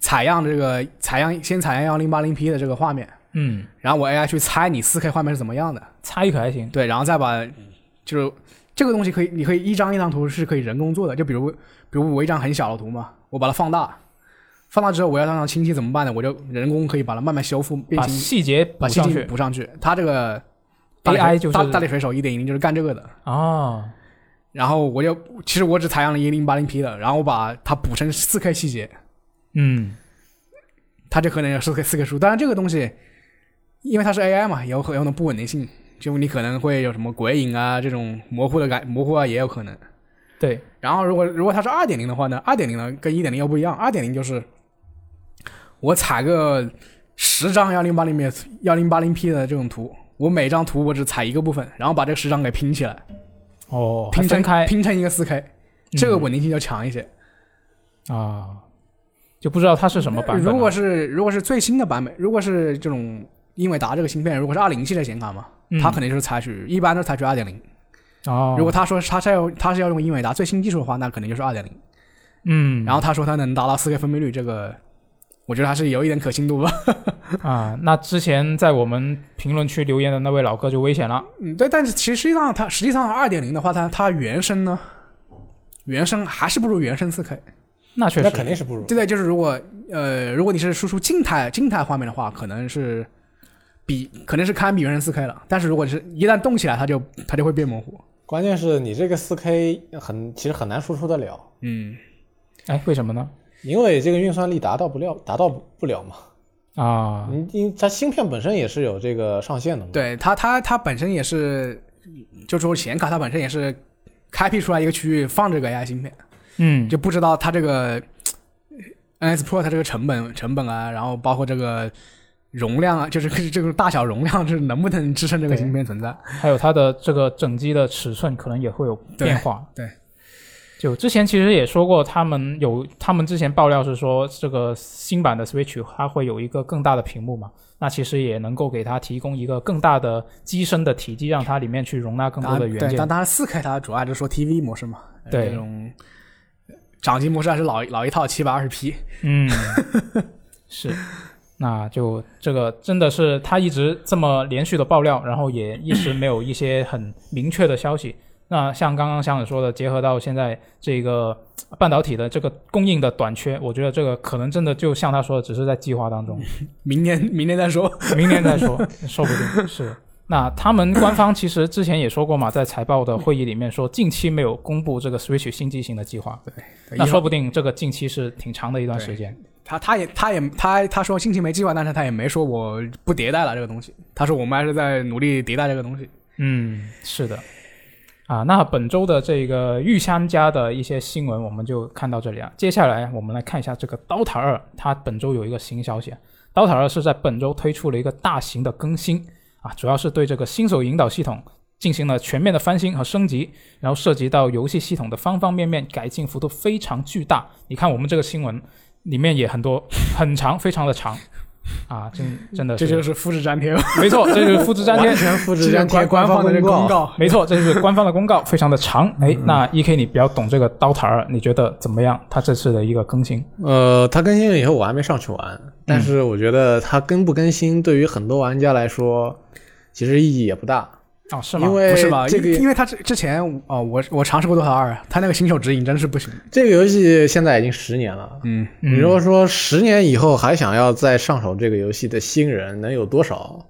采样这个采样先采样幺零八零 P 的这个画面，嗯，然后我 AI 去猜你四 K 画面是怎么样的，猜一可还行。对，然后再把就是这个东西可以，你可以一张一张图是可以人工做的，就比如比如我一张很小的图嘛，我把它放大，放大之后我要让它清晰怎么办呢？我就人工可以把它慢慢修复变把，细节补把细上去节补上去。它这个 AI 就是大大力水手一点零就是干这个的。哦，然后我就其实我只采样了一零八零 P 的，然后我把它补成四 K 细节，嗯，它就可能有四 K 四 K 数。当然这个东西，因为它是 AI 嘛，有很有的不稳定性，就你可能会有什么鬼影啊这种模糊的感模糊啊也有可能。对，然后如果如果它是二点零的话呢，二点零呢跟一点零又不一样，二点零就是我采个十张幺零八零 P 幺零八零 P 的这种图，我每张图我只采一个部分，然后把这十张给拼起来，哦，拼成开拼成一个四 K，这个稳定性就强一些。啊，就不知道它是什么版本了。如果是如果是最新的版本，如果是这种英伟达这个芯片，如果是二零系列显卡嘛，嗯它肯定就是采取一般都采取二点零。哦，如果他说他是要他是要用英伟达最新技术的话，那肯定就是二点零。嗯，然后他说他能达到四 K 分辨率，这个我觉得还是有一点可信度吧。啊，那之前在我们评论区留言的那位老哥就危险了。嗯，对，但是其实实际上它实际上二点零的话，它它原生呢，原生还是不如原生四 K。那那确实，那肯定是不如。对的，就是如果呃，如果你是输出静态静态画面的话，可能是比可能是堪比原生四 K 了。但是如果是一旦动起来，它就它就会变模糊。关键是你这个四 K 很其实很难输出得了，嗯，哎，为什么呢？因为这个运算力达到不了，达到不了嘛。啊，你你它芯片本身也是有这个上限的嘛。对它它它本身也是，就说显卡它本身也是开辟出来一个区域放这个 AI 芯片。嗯，就不知道它这个 NS Pro 它这个成本成本啊，然后包括这个容量啊，就是这个大小容量，是能不能支撑这个芯片存在？还有它的这个整机的尺寸可能也会有变化。对对就之前其实也说过，他们有他们之前爆料是说，这个新版的 Switch 它会有一个更大的屏幕嘛，那其实也能够给它提供一个更大的机身的体积，让它里面去容纳更多的元对，件但。当然四 K 它主要就是说 TV 模式嘛，呃对这种掌机模式还是老老一套七百二十 P。嗯，是，那就这个真的是他一直这么连续的爆料，然后也一直没有一些很明确的消息。那像刚刚香子说的，结合到现在这个半导体的这个供应的短缺，我觉得这个可能真的就像他说的，只是在计划当中，明年明年再说。明年再说，说不定是。那他们官方其实之前也说过嘛，在财报的会议里面说，近期没有公布这个 Switch 新机型的计划。对那说不定这个近期是挺长的一段时间。他他也他也他他说近期没计划，但是他也没说我不迭代了这个东西。他说我们还是在努力迭代这个东西。嗯，是的。啊，那本周的这个御三家的一些新闻我们就看到这里啊。接下来我们来看一下这个《刀塔二》，它本周有一个新消息，《刀塔二》是在本周推出了一个大型的更新啊，主要是对这个新手引导系统进行了全面的翻新和升级，然后涉及到游戏系统的方方面面，改进幅度非常巨大。你看我们这个新闻里面也很多，很长，非常的长。啊，真真的这就是复制粘贴，没错，这就是复制粘贴，完全复制粘贴官方的公公告。没错，这就是官方的公告，非常的长。哎，那 E K 你比较懂这个刀塔二，你觉得怎么样？它这次的一个更新？呃，它更新了以后我还没上去玩，但是我觉得它更不更新，对于很多玩家来说，其实意义也不大。哦，是吗？因为不是吧？这个因因为他之之前哦，我我尝试过多少二，他那个新手指引真是不行。这个游戏现在已经十年了，嗯，你如果说十年以后还想要再上手这个游戏的新人能有多少？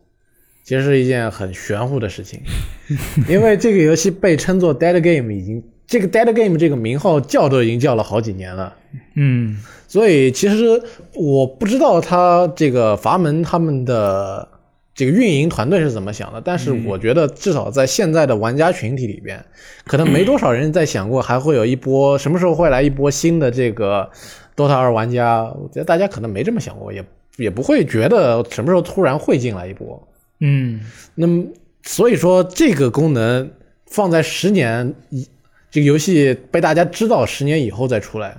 其实是一件很玄乎的事情，因为这个游戏被称作 Dead Game，已经这个 Dead Game 这个名号叫都已经叫了好几年了。嗯所以其实我不知道他这个阀门他们的这个运营团队是怎么想的，但是我觉得至少在现在的玩家群体里边，可能没多少人在想过还会有一波什么时候会来一波新的这个 DOTA 二玩家。我觉得大家可能没这么想过，也也不会觉得什么时候突然会进来一波。嗯那么所以说这个功能放在十年以这个游戏被大家知道十年以后再出来，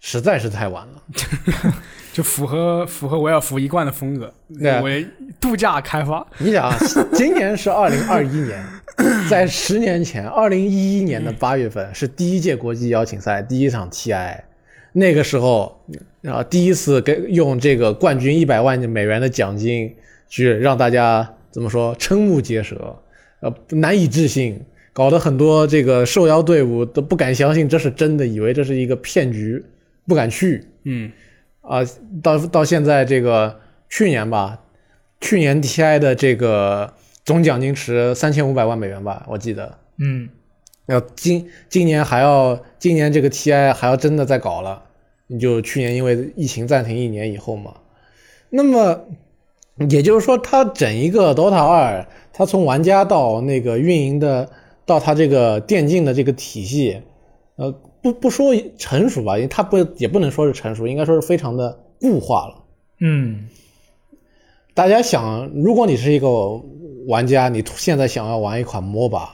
实在是太晚了。就符合符合维尔福一贯的风格，对为度假开发。你想啊，今年是二零二一年，在十年前，二零一一年的八月份是第一届国际邀请赛第一场 TI，那个时候啊第一次给用这个冠军一百万美元的奖金去让大家怎么说瞠目结舌，呃难以置信，搞得很多这个受邀队伍都不敢相信这是真的，以为这是一个骗局，不敢去。嗯，啊，到到现在这个去年吧，去年 TI 的这个总奖金池三千五百万美元吧，我记得。嗯要今今年还要今年这个 TI 还要真的再搞了，你就去年因为疫情暂停一年以后嘛，那么也就是说，它整一个 DOTA 二，它从玩家到那个运营的，到它这个电竞的这个体系，呃，不不说成熟吧，因为它不也不能说是成熟，应该说是非常的固化了。嗯大家想，如果你是一个玩家，你现在想要玩一款 MOBA，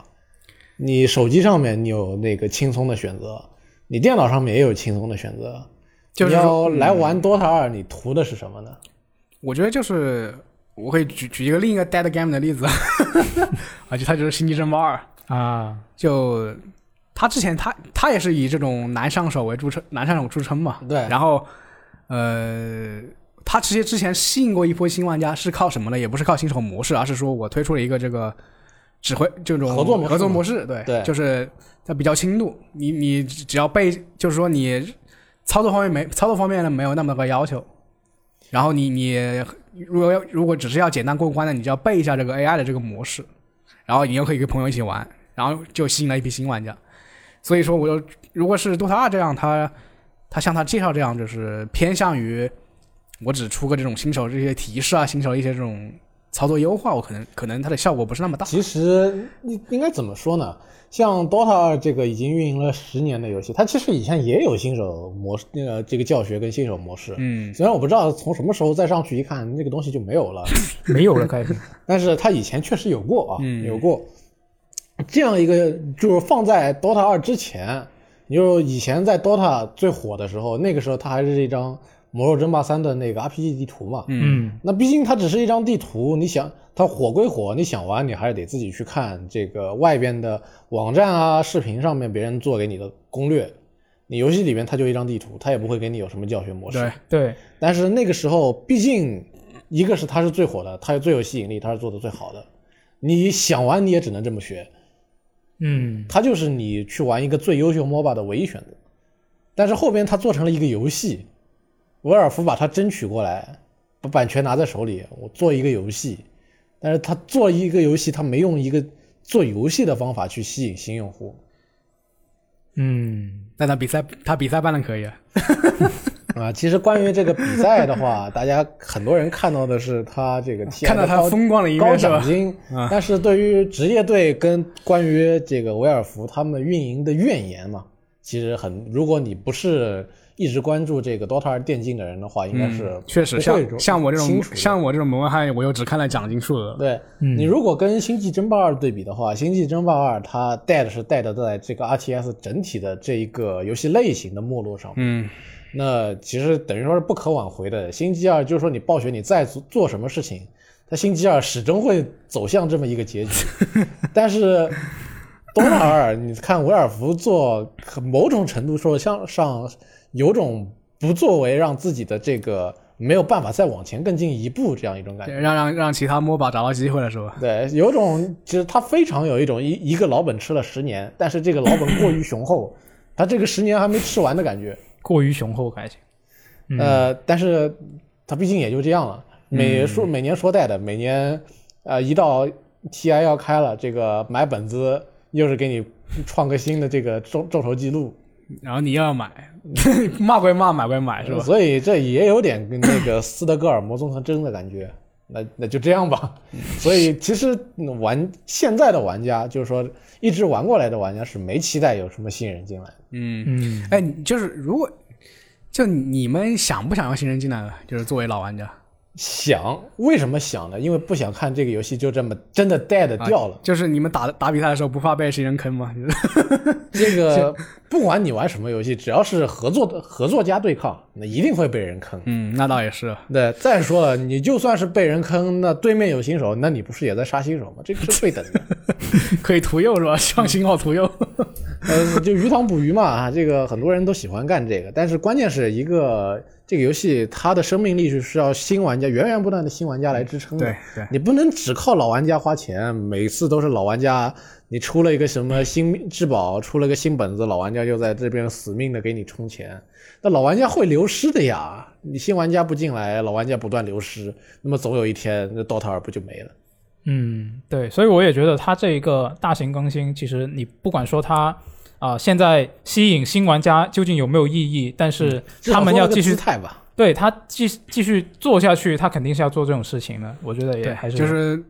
你手机上面你有那个轻松的选择，你电脑上面也有轻松的选择。就是你要来玩 DOTA 二，你图的是什么呢？我觉得就是我可以举举一个另一个 Dead Game 的例子，啊，就它就是《星际争霸二》。啊就他之前他他也是以这种难上手为著称，难上手著称嘛。对然后，呃，他其实之前吸引过一波新玩家，是靠什么呢？也不是靠新手模式，而是说我推出了一个这个指挥这种合作模式合作模式，对对就是它比较轻度，你你只要背，就是说你操作方面没操作方面呢没有那么个要求，然后你你如果要如果只是要简单过关的，你就要背一下这个 AI 的这个模式，然后你又可以跟朋友一起玩，然后就吸引了一批新玩家。所以说，我就如果是 DOTA 二这样，他他像他介绍这样，就是偏向于我只出个这种新手这些提示啊，新手一些这种操作优化，我可能可能它的效果不是那么大。其实应应该怎么说呢？像 DOTA 二这个已经运营了十年的游戏，它其实以前也有新手模式，那个这个教学跟新手模式。嗯，虽然我不知道从什么时候再上去一看，那个东西就没有了，没有了该但是它以前确实有过啊，嗯有过这样一个，就是放在 DOTA 二之前，你就以前在 DOTA 最火的时候，那个时候它还是一张《魔兽争霸三》的那个 RPG 地图嘛。嗯那毕竟它只是一张地图，你想它火归火，你想玩你还是得自己去看这个外边的网站啊、视频上面别人做给你的攻略。你游戏里面它就一张地图，它也不会给你有什么教学模式。对，对但是那个时候，毕竟一个是它是最火的，它最有吸引力，它是做的最好的。你想玩你也只能这么学，嗯它就是你去玩一个最优秀 MOBA 的唯一选择。但是后边它做成了一个游戏，维尔福把它争取过来，把版权拿在手里，我做一个游戏。但是他做一个游戏，他没用一个做游戏的方法去吸引新用户嗯但他比赛他比赛办的可以 啊。啊。其实关于这个比赛的话，大家很多人看到的是他这个看到他风光的一高面是吧奖？金啊，但是对于职业队跟关于这个维尔福他们运营的怨言嘛，其实很，如果你不是一直关注这个 DOTA 二电竞的人的话，应该是嗯确实像像我这种像我这种门外汉，我又只看了奖金数额。对、嗯你如果跟《星际争霸二》对比的话，《星际争霸二》它带的是带的在这个 RTS 整体的这一个游戏类型的没落上面。嗯，那其实等于说是不可挽回的。星期二就是说你暴雪你再做做什么事情，它星期二始终会走向这么一个结局。但是 DOTA 二，你看维尔福做某种程度说像上有种不作为让自己的这个没有办法再往前更进一步这样一种感觉。让让让其他 MOBA 找到机会了是吧？对，有种其实他非常有一种一一个老本吃了十年，但是这个老本过于雄厚，他这个十年还没吃完的感觉。过于雄厚还行。嗯呃，但是它毕竟也就这样了，每说、每年说带的，每年呃一到 TI 要开了，这个买本子又是给你创个新的这个众众筹记录，然后你又要买，骂归骂，买归买是吧？所以这也有点跟那个斯德哥尔摩综合征的感觉。那那就这样吧。所以其实嗯玩现在的玩家，就是说一直玩过来的玩家是没期待有什么新人进来的。嗯，嗯，哎，就是如果就你们想不想要新人进来呢？就是作为老玩家想为什么想呢？因为不想看这个游戏就这么真的 dead 掉了。就是你们打打比赛的时候不怕被新人坑吗？这个不管你玩什么游戏，只要是合作的合作加对抗，那一定会被人坑。嗯，那倒也是。对，再说了，你就算是被人坑，那对面有新手，那你不是也在杀新手吗？这个是对等的。可以屠幼是吧？上新号屠幼。呃，就鱼塘捕鱼嘛，啊，这个很多人都喜欢干这个，但是关键是一个这个游戏它的生命力是需要新玩家源源不断的新玩家来支撑的。对对，你不能只靠老玩家花钱，每次都是老玩家，你出了一个什么新质保，出了个新本子，老玩家就在这边死命的给你充钱，那老玩家会流失的呀，你新玩家不进来，老玩家不断流失，那么总有一天那 DOTA 二不就没了？嗯，对，所以我也觉得它这一个大型更新，其实你不管说它啊、现在吸引新玩家究竟有没有意义，但是他们要继续姿态吧。对他继继续做下去，他肯定是要做这种事情的。我觉得也，还是就是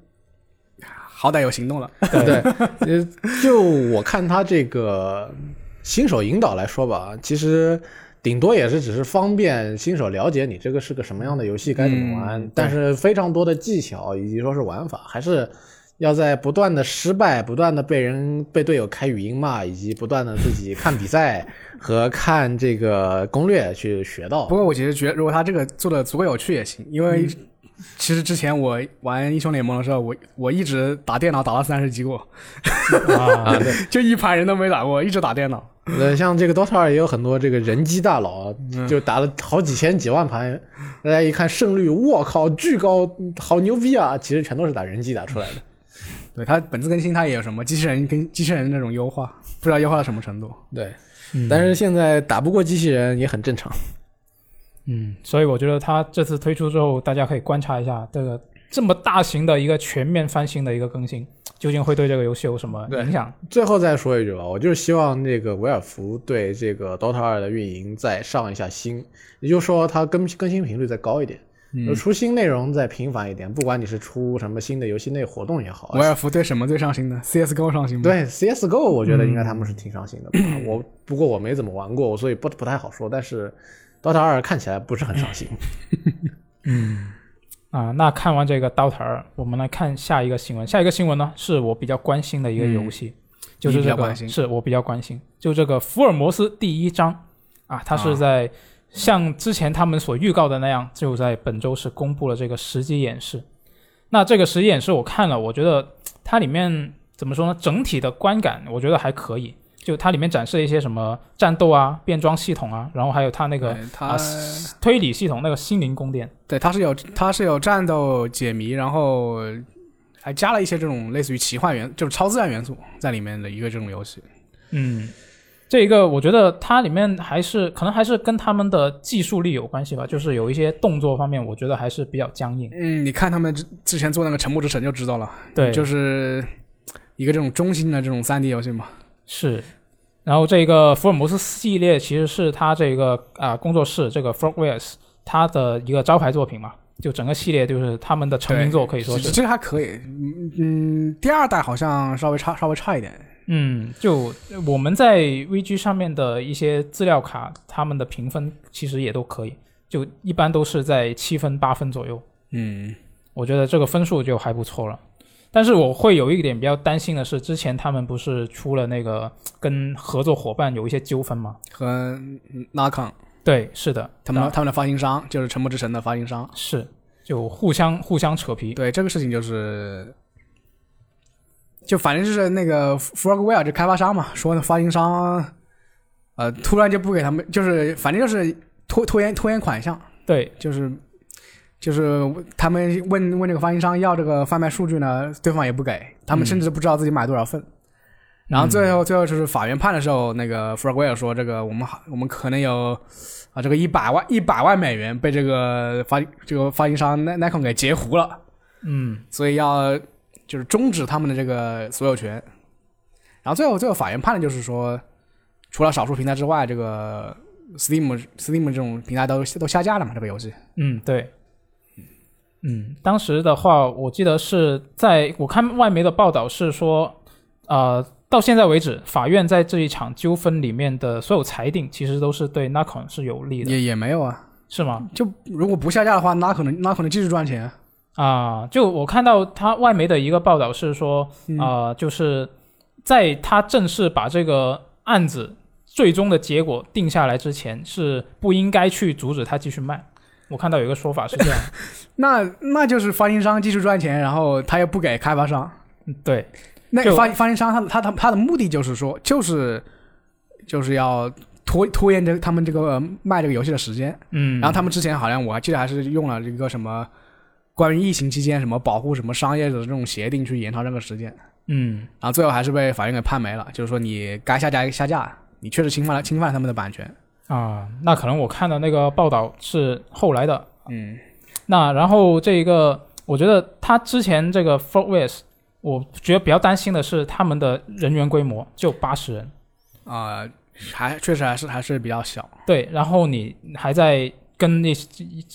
好歹有行动了。对，对，就我看他这个新手引导来说吧，其实顶多也是只是方便新手了解你这个是个什么样的游戏，该怎么玩。嗯但是非常多的技巧以及说是玩法，还是要在不断的失败、不断的被人被队友开语音骂，以及不断的自己看比赛和看这个攻略去学到不。过我其实觉得，如果他这个做的足够有趣也行，因为其实之前我玩英雄联盟的时候，我我一直打电脑打到三十级过，啊，就一盘人都没打过，一直打电脑。呃，像这个 DOTA 二也有很多这个人机大佬，就打了好几千几万盘，大家一看胜率，我靠，巨高，好牛逼啊！其实全都是打人机打出来的。对它本次更新，它也有什么机器人跟机器人那种优化，不知道优化到什么程度。对，嗯但是现在打不过机器人也很正常。嗯，所以我觉得他这次推出之后，大家可以观察一下这个这么大型的一个全面翻新的一个更新，究竟会对这个游戏有什么影响？最后再说一句吧，我就是希望那个维尔福对这个 DOTA 二的运营再上一下心，也就是说它更更新频率再高一点。嗯出新内容再频繁一点，不管你是出什么新的游戏内活动也好，维尔福对什么最上心的？CSGO 上心吗？，对 CSGO，我觉得应该他们嗯是挺上心的吧。我不过我没怎么玩过，所以不不太好说。但是 DOTA 二看起来不是很上心。嗯啊，那看完这个 Dota 二，我们来看下一个新闻。下一个新闻呢，是我比较关心的一个游戏，就是这个是我比较关心，就这个福尔摩斯第一章啊，它是在像之前他们所预告的那样，就在本周是公布了这个实际演示。那这个实际演示我看了，我觉得它里面怎么说呢？整体的观感我觉得还可以。就它里面展示了一些什么战斗啊、变装系统啊，然后还有它那个它啊推理系统那个心灵宫殿。对它是有它是有战斗解谜，然后还加了一些这种类似于奇幻元，就是超自然元素在里面的一个这种游戏。嗯，这一个我觉得它里面还是可能还是跟他们的技术力有关系吧，就是有一些动作方面，我觉得还是比较僵硬。嗯，你看他们之之前做那个《沉默之城》就知道了，对，就是一个这种中心的这种三 D 游戏嘛。是。然后这个福尔摩斯系列其实是他这个啊、工作室这个 Frogwares 他的一个招牌作品嘛，就整个系列就是他们的成名作，可以说是。这个还可以。嗯嗯，第二代好像稍微差稍微差一点，嗯，就我们在 VG 上面的一些资料卡，他们的评分其实也都可以，就一般都是在七分八分左右。嗯，我觉得这个分数就还不错了。但是我会有一点比较担心的是，之前他们不是出了那个跟合作伙伴有一些纠纷吗？和 Nacon 对，是的，他们他们的发行商就是沉默之城的发行商。是就互相互相扯皮。对这个事情就是，就反正就是那个 Frogware 这开发商嘛，说那发行商，呃，突然就不给他们，就是反正就是拖拖延拖延款项，对，就是就是他们问问这个发行商要这个贩卖数据呢，对方也不给，他们甚至不知道自己买多少份。然后最后最后就是法院判的时候，那个 Frogware 说这个我们好我们可能有啊这个一百万一百万美元被这个发这个发行商 Nikon 给截胡了。嗯。所以要就是终止他们的这个所有权。然后最后最后法院判的就是说，除了少数平台之外，这个 Steam Steam 这种平台都都下架了嘛，这个游戏。嗯，对。嗯，当时的话，我记得是在我看外媒的报道是说，呃，到现在为止，法院在这一场纠纷里面的所有裁定，其实都是对 Nacon 是有利的，也也没有啊，是吗？就如果不下架的话，那可能那可能继续赚钱。啊，就我看到他外媒的一个报道是说，嗯啊，就是在他正式把这个案子最终的结果定下来之前，是不应该去阻止他继续卖。我看到有一个说法是这样，那那就是发行商继续赚钱，然后他又不给开发商。嗯对，那个发发行商他他他他的目的就是说，就是就是要拖拖延着他们这个呃卖这个游戏的时间。嗯，然后他们之前好像我还记得还是用了一个什么关于疫情期间什么保护什么商业的这种协定去延长这个时间，嗯然后最后还是被法院给判没了，就是说你该下架下架，你确实侵犯了侵犯了他们的版权。啊，那可能我看的那个报道是后来的。嗯，那然后这一个，我觉得他之前这个 f o r w e s 我觉得比较担心的是他们的人员规模就八十人。啊、还确实还是还是比较小。对，然后你还在跟那些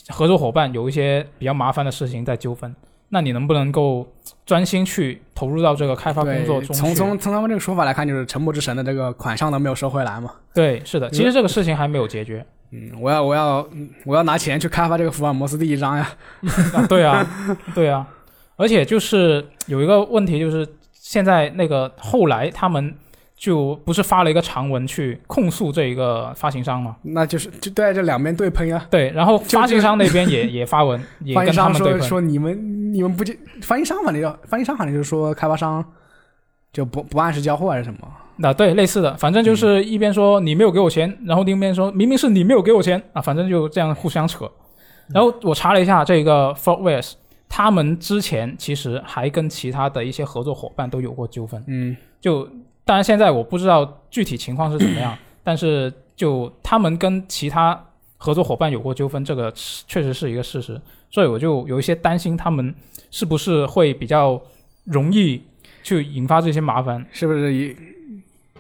合作伙伴有一些比较麻烦的事情在纠纷，那你能不能够专心去投入到这个开发工作，中？从从从他们这个说法来看，就是沉默之神的这个款项都没有收回来嘛。对，是的，其实这个事情还没有解决。嗯，我要我要嗯我要拿钱去开发这个福尔摩斯第一章呀。啊对啊，对啊，而且就是有一个问题，就是现在那个后来他们就不是发了一个长文去控诉这一个发行商吗？那就是就对这两边对喷呀。对，然后发行商那边也 也发文，也发行跟他商们对喷。说说你们你们不就发行商反正要发行商反正就是说开发商就不不按时交货还是什么。啊，对，类似的，反正就是一边说你没有给我钱，然后另一边说明明是你没有给我钱啊，反正就这样互相扯。然后我查了一下这个 f o r w e s 他们之前其实还跟其他的一些合作伙伴都有过纠纷。嗯就当然现在我不知道具体情况是怎么样，但是就他们跟其他合作伙伴有过纠纷，这个确实是一个事实，所以我就有一些担心他们是不是会比较容易去引发这些麻烦。是不是一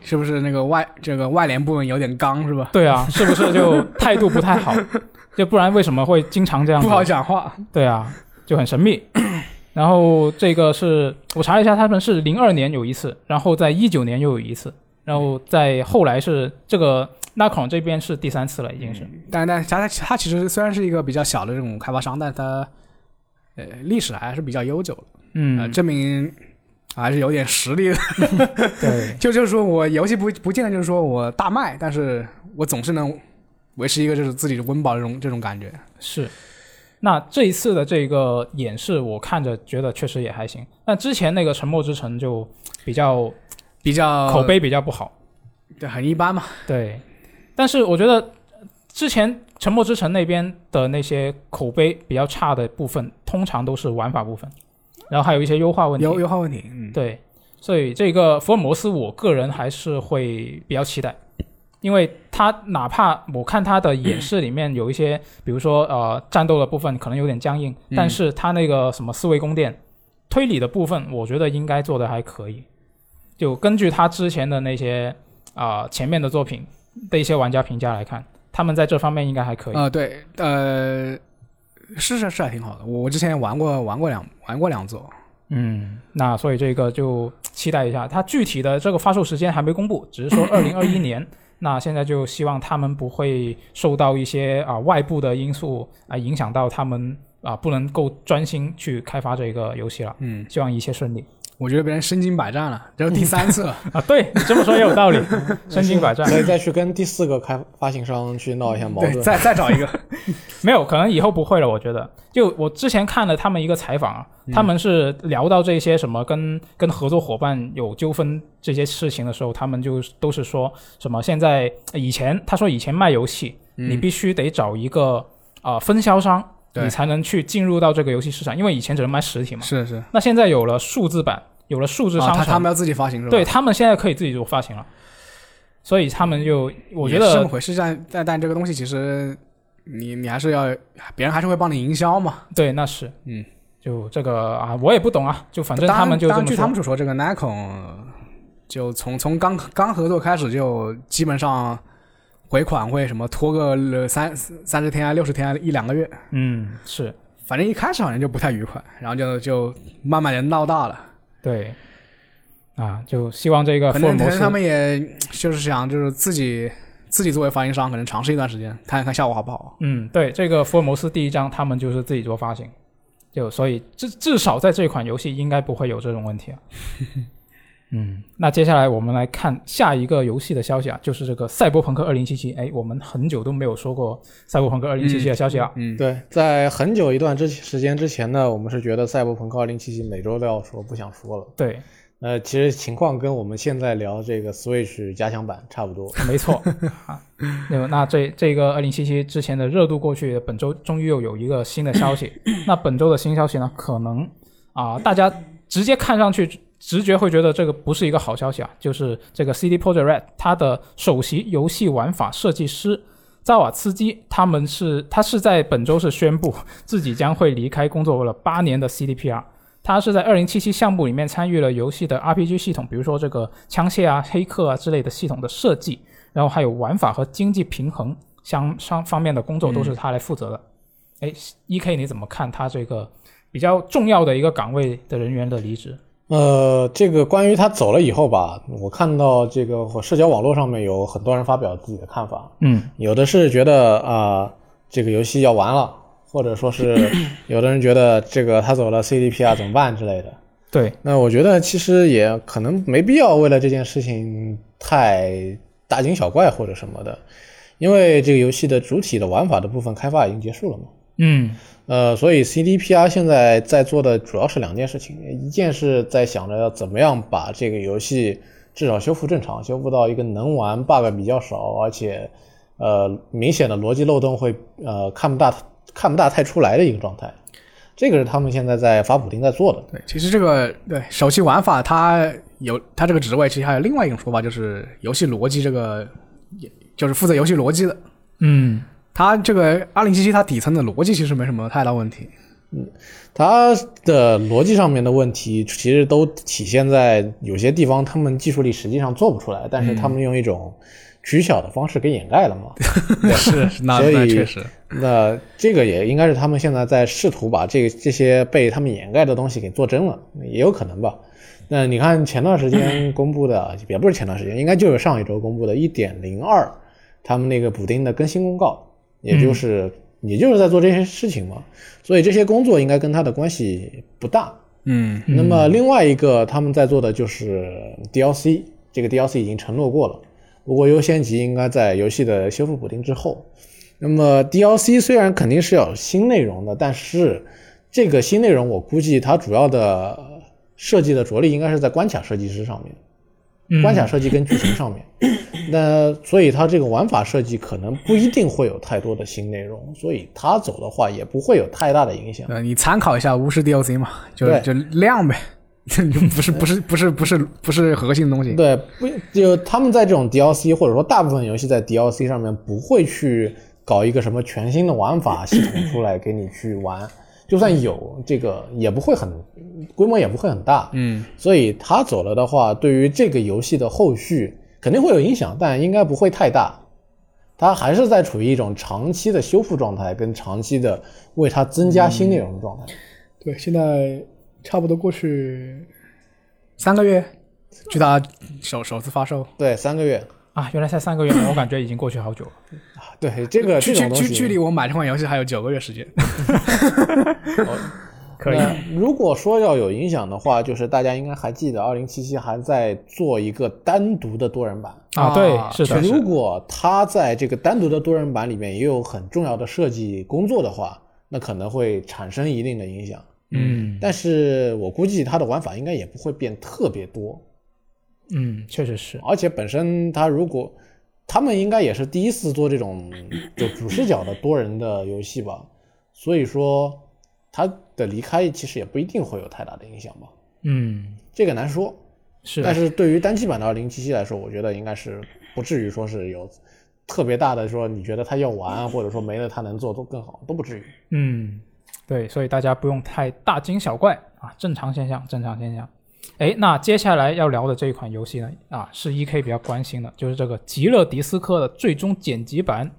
是不是那个外这个外联部门有点刚是吧？对啊，是不是就态度不太好？就不然为什么会经常这样？不好讲话。对啊，就很神秘。然后这个是我查了一下，他们是零二年有一次，然后在一九年又有一次，然后在后来是这个 Nacon 这边是第三次了，已经是。但但它它它其实虽然是一个比较小的这种开发商，但他呃历史还是比较悠久的，嗯，呃，证明还是有点实力的。对，就就是说我游戏不不见得就是说我大卖，但是我总是能维持一个就是自己的温饱这种这种感觉。是。那这一次的这个演示，我看着觉得确实也还行。但之前那个《沉默之城》就比较比较口碑比较不好。对很一般嘛。对，但是我觉得之前《沉默之城》那边的那些口碑比较差的部分，通常都是玩法部分，然后还有一些优化问题。优优化问题，嗯，对，所以这个福尔摩斯，我个人还是会比较期待，因为他哪怕我看他的演示里面有一些，比如说呃战斗的部分可能有点僵硬，嗯但是他那个什么思维宫殿、推理的部分，我觉得应该做的还可以。就根据他之前的那些啊、前面的作品的一些玩家评价来看，他们在这方面应该还可以。啊、对，呃，是是是还挺好的。我我之前玩过玩过两玩过两座，嗯，那所以这个就期待一下，它具体的这个发售时间还没公布，只是说 二零二一年。那现在就希望他们不会受到一些啊外部的因素啊影响到他们啊不能够专心去开发这个游戏了。嗯，希望一切顺利我觉得别人身经百战了，这是第三次了。啊！对你这么说也有道理，身经百战。可以再去跟第四个开发行商去闹一下矛对，盾。再再找一个。没有，可能以后不会了。我觉得，就我之前看了他们一个采访啊，他们是聊到这些什么跟跟合作伙伴有纠纷这些事情的时候，他们就都是说什么现在以前他说以前卖游戏，你必须得找一个啊、呃分销商，对你才能去进入到这个游戏市场，因为以前只能买实体嘛。是是，那现在有了数字版，有了数字啊，商城，他他们要自己发行是吧？对他们现在可以自己做发行了，所以他们就我觉得是这么回事。但但但这个东西其实你你还是要，别人还是会帮你营销嘛。对，那是嗯，就这个啊，我也不懂啊，就反正他们就据他。们所说，这个 Nikon 就从从刚刚合作开始就基本上回款会什么拖个呃三三十天啊、六十天啊、一两个月，嗯，是反正一开始好像就不太愉快，然后就就慢慢的闹大了。对，啊，就希望这个可福尔摩斯能可能他们也就是想就是自己自己作为发行商，可能尝试一段时间，看一看效果好不好。嗯，对，这个福尔摩斯第一章他们就是自己做发行，就所以至至少在这款游戏应该不会有这种问题啊。嗯，那接下来我们来看下一个游戏的消息啊，就是这个《赛博朋克2077》。哎，我们很久都没有说过《赛博朋克2077》的消息了。嗯，对，在很久一段之时间之前呢，我们是觉得《赛博朋克2077》每周都要说，不想说了。对，呃，其实情况跟我们现在聊这个 Switch 加强版差不多。没错 啊。那么，那这这个二零七七之前的热度过去，本周终于又有一个新的消息。那本周的新消息呢，可能啊，大家直接看上去直觉会觉得这个不是一个好消息啊，就是这个 CD Projekt Red 它的首席游戏玩法设计师扎瓦茨基，他们是他是在本周是宣布自己将会离开工作了八年的 CDPR。他是在二零七七项目里面参与了游戏的 RPG 系统，比如说这个枪械啊、黑客啊之类的系统的设计，然后还有玩法和经济平衡相相方面的工作都是他来负责的。哎、e K 你怎么看他这个比较重要的一个岗位的人员的离职？呃，这个关于他走了以后吧，我看到这个社交网络上面有很多人发表自己的看法，嗯有的是觉得啊、这个游戏要完了，或者说是 有的人觉得这个他走了 CDP 啊怎么办之类的。对，那我觉得其实也可能没必要为了这件事情太大惊小怪或者什么的，因为这个游戏的主体的玩法的部分开发已经结束了嘛。嗯呃，所以 CDPR 现在在做的主要是两件事情，一件是在想着要怎么样把这个游戏至少修复正常，修复到一个能玩、bug 比较少，而且呃明显的逻辑漏洞会呃看不大看不大太出来的一个状态。这个是他们现在在发补丁在做的。对，其实这个对手机玩法，它有它这个职位，其实还有另外一种说法，就是游戏逻辑这个，也就是负责游戏逻辑的。嗯它这个二零七七，它底层的逻辑其实没什么太大问题。嗯它的逻辑上面的问题，其实都体现在有些地方他们技术力实际上做不出来，但是他们用一种取巧的方式给掩盖了嘛。是，那确实，那这个也应该是他们现在在试图把这个这些被他们掩盖的东西给做真了，也有可能吧。那你看前段时间 公布的，也不是前段时间，应该就是上一周公布的1.02，他们那个补丁的更新公告，也就是、也就是在做这些事情嘛。所以这些工作应该跟他的关系不大。嗯，那么另外一个他们在做的就是 DLC，这个 DLC 已经承诺过了，不过优先级应该在游戏的修复补丁之后。那么 DLC 虽然肯定是要有新内容的，但是这个新内容我估计它主要的设计的着力应该是在关卡设计师上面。嗯关卡设计跟剧情上面，那所以它这个玩法设计可能不一定会有太多的新内容，所以它走的话也不会有太大的影响。呃，你参考一下巫师 DLC 嘛，就对就量呗，就不是不是不是不是不是核心的东西。对，不就他们在这种 DLC 或者说大部分游戏在 DLC 上面不会去搞一个什么全新的玩法系统出来给你去玩，就算有这个也不会很规模也不会很大，嗯，所以他走了的话，对于这个游戏的后续肯定会有影响，但应该不会太大。他还是在处于一种长期的修复状态，跟长期的为它增加新内容的状态。对，现在差不多过去三个月，距它首首次发售。对，三个月。啊，原来才三个月，我感觉已经过去好久了。对，这个距距这种东西，距距离我买这款游戏还有九个月时间。可以，如果说要有影响的话，就是大家应该还记得，二零七七还在做一个单独的多人版。啊，对，啊是的，如果它在这个单独的多人版里面也有很重要的设计工作的话，那可能会产生一定的影响。嗯但是我估计它的玩法应该也不会变特别多，嗯，确实是，而且本身他如果他们应该也是第一次做这种就主视角的多人的游戏吧，所以说他的离开其实也不一定会有太大的影响吧，嗯，这个难说。是，但是对于单机版的二零七七来说，我觉得应该是不至于说是有特别大的说你觉得他要玩，或者说没了他能做都更好，都不至于。嗯，对，所以大家不用太大惊小怪啊，正常现象，正常现象。哎，那接下来要聊的这一款游戏呢，啊，是 E K 比较关心的，就是这个《极乐迪斯科》的最终剪辑版。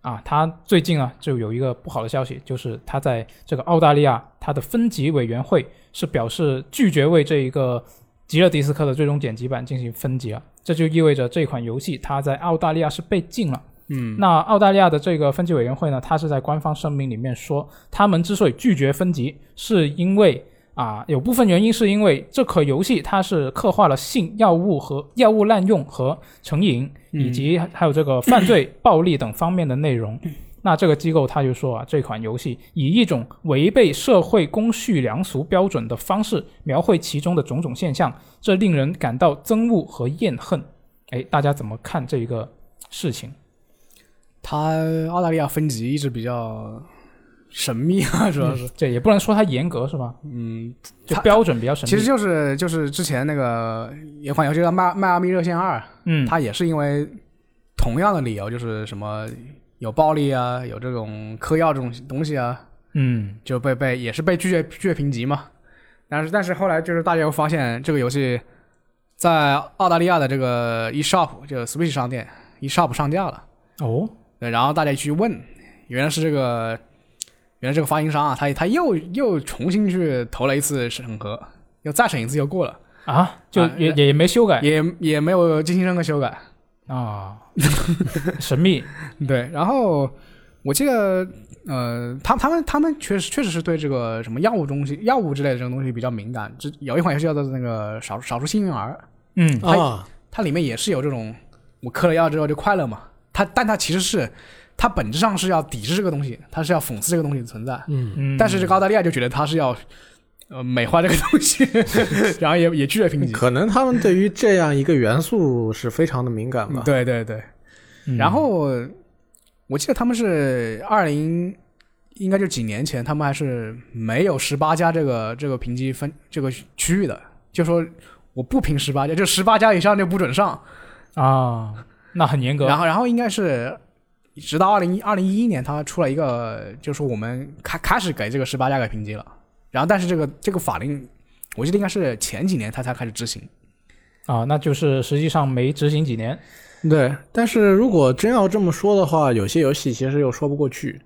啊，它最近啊就有一个不好的消息，就是它在这个澳大利亚，它的分级委员会是表示拒绝为这一个《极乐迪斯科》的最终剪辑版进行分级了。这就意味着这款游戏它在澳大利亚是被禁了。嗯，那澳大利亚的这个分级委员会呢，它是在官方声明里面说，他们之所以拒绝分级，是因为啊，有部分原因是因为这款游戏它是刻画了性、药物和药物滥用和成瘾，以及还有这个犯罪、暴力等方面的内容。那这个机构他就说啊，这款游戏以一种违背社会公序良俗标准的方式描绘其中的种种现象，这令人感到憎恶和厌恨。哎，大家怎么看这一个事情？它澳大利亚分级一直比较神秘啊，主要是，这也不能说它严格是吧？嗯，就它标准比较神秘。其实就是就是之前那个有款游戏叫《迈迈阿密热线二》，嗯，它也是因为同样的理由，就是什么有暴力啊，有这种嗑药这种东西啊，嗯就被被也是被拒绝拒绝评级嘛。但是但是后来就是大家又发现这个游戏在澳大利亚的这个 eShop 就 Switch 商店 eShop 上架了，哦，对，然后大家去问，原来是这个原来这个发行商啊，他他又又重新去投了一次审核，又再审一次又过了，啊，就啊也也也没修改也也没有进行任何修改。啊，神秘。对，然后我记得，呃，他他们他们确实确实是对这个什么药物东西、药物之类的这种东西比较敏感。这有一款游戏叫做那个少少数幸运儿，嗯它啊，它里面也是有这种我嗑了药之后就快乐嘛。它但它其实是它本质上是要抵制这个东西，它是要讽刺这个东西的存在。嗯，嗯，但是这个澳大利亚就觉得它是要呃美化这个东西，然后也也拒绝评级。可能他们对于这样一个元素是非常的敏感吧。对对对。嗯然后我记得他们是二零，应该就几年前，他们还是没有十八家这个这个评级分这个区域的，就说我不评十八家，就十八家以上就不准上。啊，那很严格。然后然后应该是直到二零二零一一年，他出了一个，就说我们开开始给这个十八加给评级了。然后但是这个这个法令，我记得应该是前几年他才开始执行。啊，那就是实际上没执行几年。对，但是如果真要这么说的话，有些游戏其实又说不过去。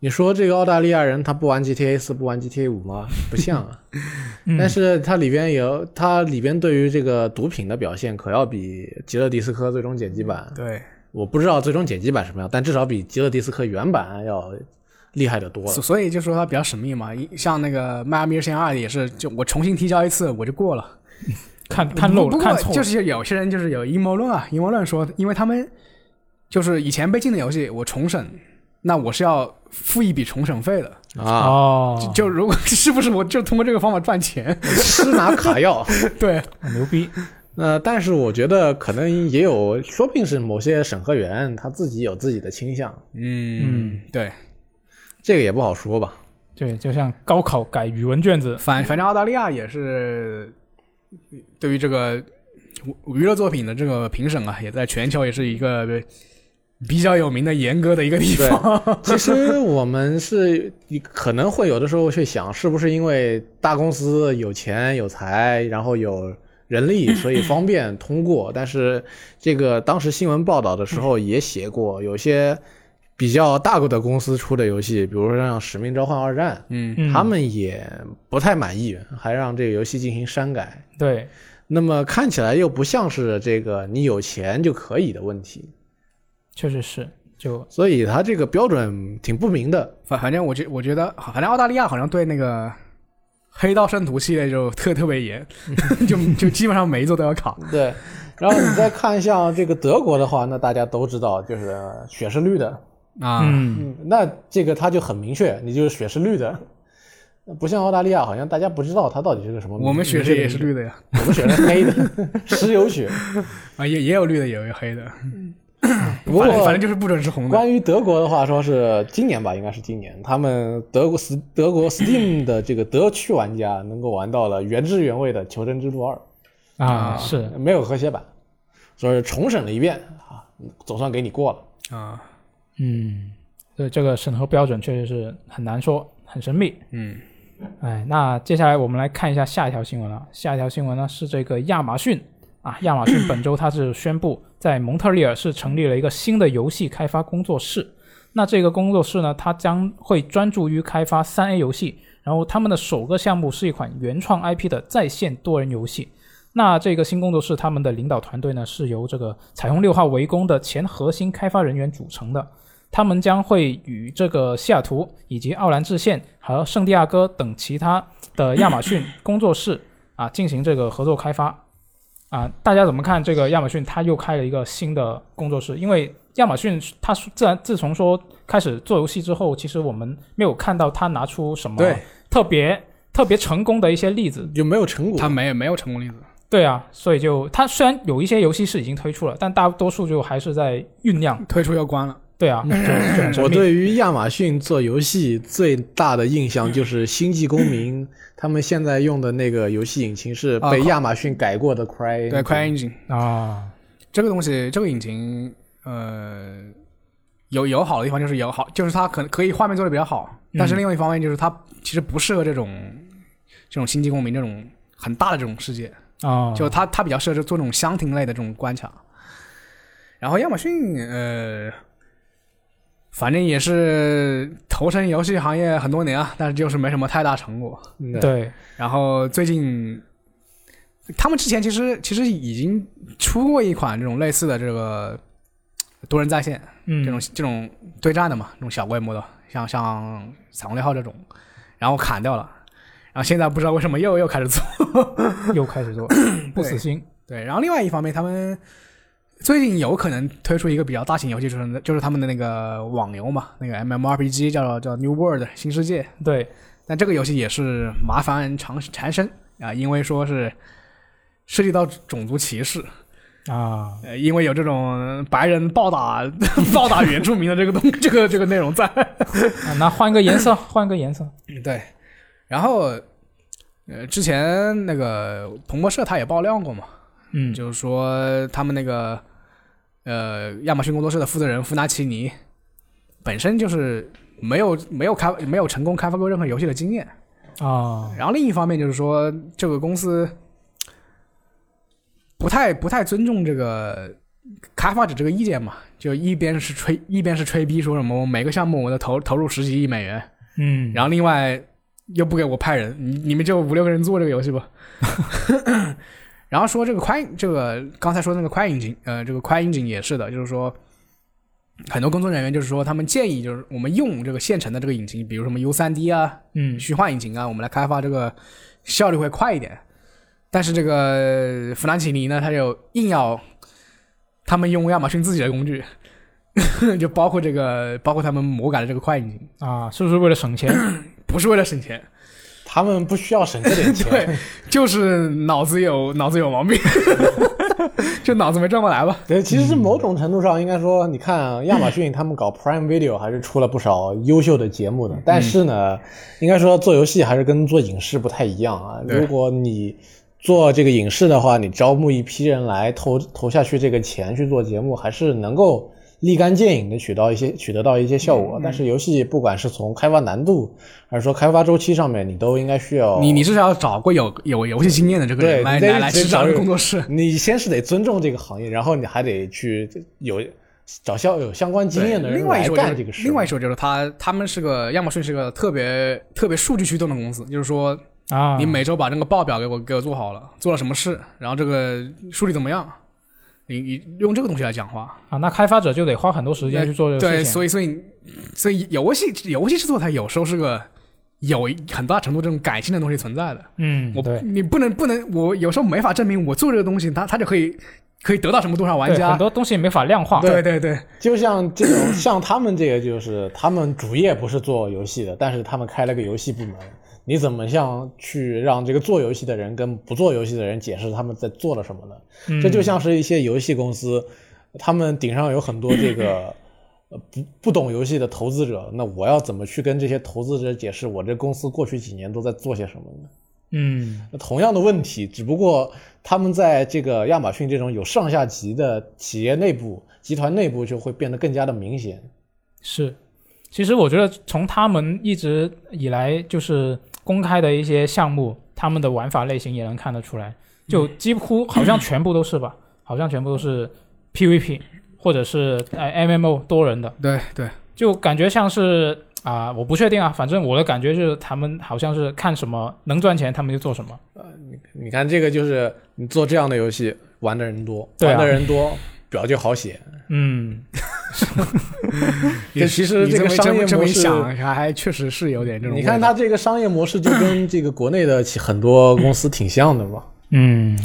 你说这个澳大利亚人他不玩 GTA 四不玩 GTA 五吗？不像啊。嗯但是它里边有，它里边对于这个毒品的表现可要比《极乐迪斯科》最终剪辑版，对，我不知道最终剪辑版什么样，但至少比《极乐迪斯科》原版要厉害的多了所。以就说它比较神秘嘛。像那个《迈阿密热线二》也是，就我重新提交一次我就过了。看看漏了，看错了。就是有些人就是有阴谋论啊，阴谋论说，因为他们就是以前被禁的游戏，我重审，那我是要付一笔重审费的。啊，哦，就如果 是不是我就通过这个方法赚钱？吃拿卡要。对，牛逼。那但是我觉得可能也有，说不定是某些审核员他自己有自己的倾向，嗯，对，这个也不好说吧。对，就像高考改语文卷子，反反正澳大利亚也是对于这个娱娱乐作品的这个评审啊，也在全球也是一个比较有名的严格的一个地方。其实我们是可能会有的时候去想，是不是因为大公司有钱有才，然后有人力，所以方便通过。但是这个当时新闻报道的时候也写过，有些比较大的公司出的游戏，比如说像《使命召唤二战嗯》，嗯，他们也不太满意，还让这个游戏进行删改。对那么看起来又不像是这个你有钱就可以的问题，确实是就所以它这个标准挺不明的。反反正我觉我觉得，反正澳大利亚好像对那个黑道圣徒系列就特特别严，就就基本上每一座都要卡。对，然后你再看像这个德国的话，那大家都知道，就是血是绿的，啊，那这个它就很明确，你就是血是绿的。不像澳大利亚，好像大家不知道它到底是个什么。我们血是也是绿的呀，我们血是黑的，石油血。啊也也有绿的，也有黑的，不过反正就是不准是红的。关于德国的话，说是今年吧，应该是今年，他们德国斯德国 Steam 的这个德区玩家能够玩到了原汁原味的《求生之路二啊啊是》，没有和谐版，所以重审了一遍啊，总算给你过了。啊，嗯，对这个审核标准确实是很难说，很神秘。嗯哎，那接下来我们来看一下下一条新闻了。下一条新闻呢是这个亚马逊啊，亚马逊本周它是宣布在蒙特利尔是成立了一个新的游戏开发工作室。那这个工作室呢，它将会专注于开发三 A 游戏，然后他们的首个项目是一款原创 IP 的在线多人游戏。那这个新工作室他们的领导团队呢，是由这个彩虹六号围攻的前核心开发人员组成的。他们将会与这个西雅图以及奥兰治县和圣地亚哥等其他的亚马逊工作室啊进行这个合作开发啊。大家怎么看这个亚马逊？他又开了一个新的工作室，因为亚马逊它自然自从说开始做游戏之后，其实我们没有看到他拿出什么对，特别特别成功的一些例子。就没有成果。他没没有成功例子。对啊，所以就他虽然有一些游戏是已经推出了，但大多数就还是在酝酿。推出要关了，对啊，我对于亚马逊做游戏最大的印象就是《星际公民》，他们现在用的那个游戏引擎是被亚马逊改过的 Cry。对，Cry Engine 啊，这个东西，这个引擎，呃，有有好的地方，就是有好，就是它可可以画面做的比较好，但是另外一方面就是它其实不适合这种这种星际公民这种很大的这种世界，啊，就它它比较适合做这种箱庭类的这种关卡。然后亚马逊，呃，反正也是投身游戏行业很多年啊，但是就是没什么太大成果。嗯对，然后最近，他们之前其实其实已经出过一款这种类似的这个多人在线嗯，这种、这种对战的嘛，这种小规模的，像像彩虹六号这种，然后砍掉了，然后现在不知道为什么又又开始做。又开始做 不死心。对，然后另外一方面，他们最近有可能推出一个比较大型游戏，就是就是他们的那个网游嘛，那个 MMORPG 叫叫 New World 新世界。对，但这个游戏也是麻烦缠缠身啊，因为说是涉及到种族歧视，啊，呃，因为有这种白人暴打 暴打原住民的这个东 这个这个内容在。啊那换个颜色，换个颜色。对，然后呃，之前那个彭博社他也爆料过嘛，嗯，就是说他们那个呃亚马逊工作室的负责人弗纳奇尼本身就是没有没有开没有成功开发过任何游戏的经验，啊，然后另一方面就是说这个公司不太不太尊重这个开发者这个意见嘛，就一边是吹一边是吹逼说什么我每个项目我都投投入十几亿美元，嗯，然后另外又不给我派人，你你们就五六个人做这个游戏吧。然后说这个快这个刚才说那个快引擎，呃，这个快引擎也是的，就是说很多工作人员就是说他们建议就是我们用这个现成的这个引擎，比如什么 U 3 D 啊、嗯，虚幻引擎啊，我们来开发这个效率会快一点。但是这个弗兰奇尼呢，他就硬要他们用亚马逊自己的工具，就包括这个包括他们魔改的这个快引擎，啊，是不是为了省钱？不是为了省钱。他们不需要省这点钱。对，就是脑子有脑子有毛病，就脑子没转过来吧。对，其实是某种程度上应该说，你看亚马逊他们搞 Prime Video 还是出了不少优秀的节目的。但是呢，应该说做游戏还是跟做影视不太一样啊。如果你做这个影视的话，你招募一批人来投投下去这个钱去做节目，还是能够立竿见影的取到一些取得到一些效果。但是游戏不管是从开发难度还是说开发周期上面，你都应该需要你你至少要找过有有游戏经验的这个人对你得来来来得找工作室。你先是得尊重这个行业，然后你还得去有找相有相关经验的人来另外一说就是干这个事。另外一说就是他他们是个亚马逊是个特别特别数据驱动的公司，就是说啊，你每周把那个报表给我给我做好了，做了什么事，然后这个数据怎么样，你你用这个东西来讲话。啊，那开发者就得花很多时间去做这个事对，情。所以所以所以游戏游戏制作它有时候是个有很大程度这种感性的东西存在的。嗯，我你不能不能，我有时候没法证明我做这个东西，它它就可以可以得到什么多少玩，家很。多东西没法量化。对对对，就像这种，像他们这个，就是他们主业不是做游戏的，但是他们开了个游戏部门。你怎么像去让这个做游戏的人跟不做游戏的人解释他们在做了什么呢？嗯这就像是一些游戏公司，他们顶上有很多这个呃不不懂游戏的投资者，那我要怎么去跟这些投资者解释我这公司过去几年都在做些什么呢？嗯，同样的问题，只不过他们在这个亚马逊这种有上下级的企业内部、集团内部就会变得更加的明显。是。其实我觉得从他们一直以来就是公开的一些项目，他们的玩法类型也能看得出来，就几乎好像全部都是吧，好像全部都是 PVP 或者是呃 MMO 多人的，对对，就感觉像是啊、我不确定啊，反正我的感觉就是他们好像是看什么能赚钱，他们就做什么。呃你看，这个就是你做这样的游戏，玩的人多，对啊。玩的人多，表就好写。嗯，这其实这个商业模式，一想，还还确实是有点这种。你看它这个商业模式就跟 这个国内的很多公司挺像的嘛。嗯，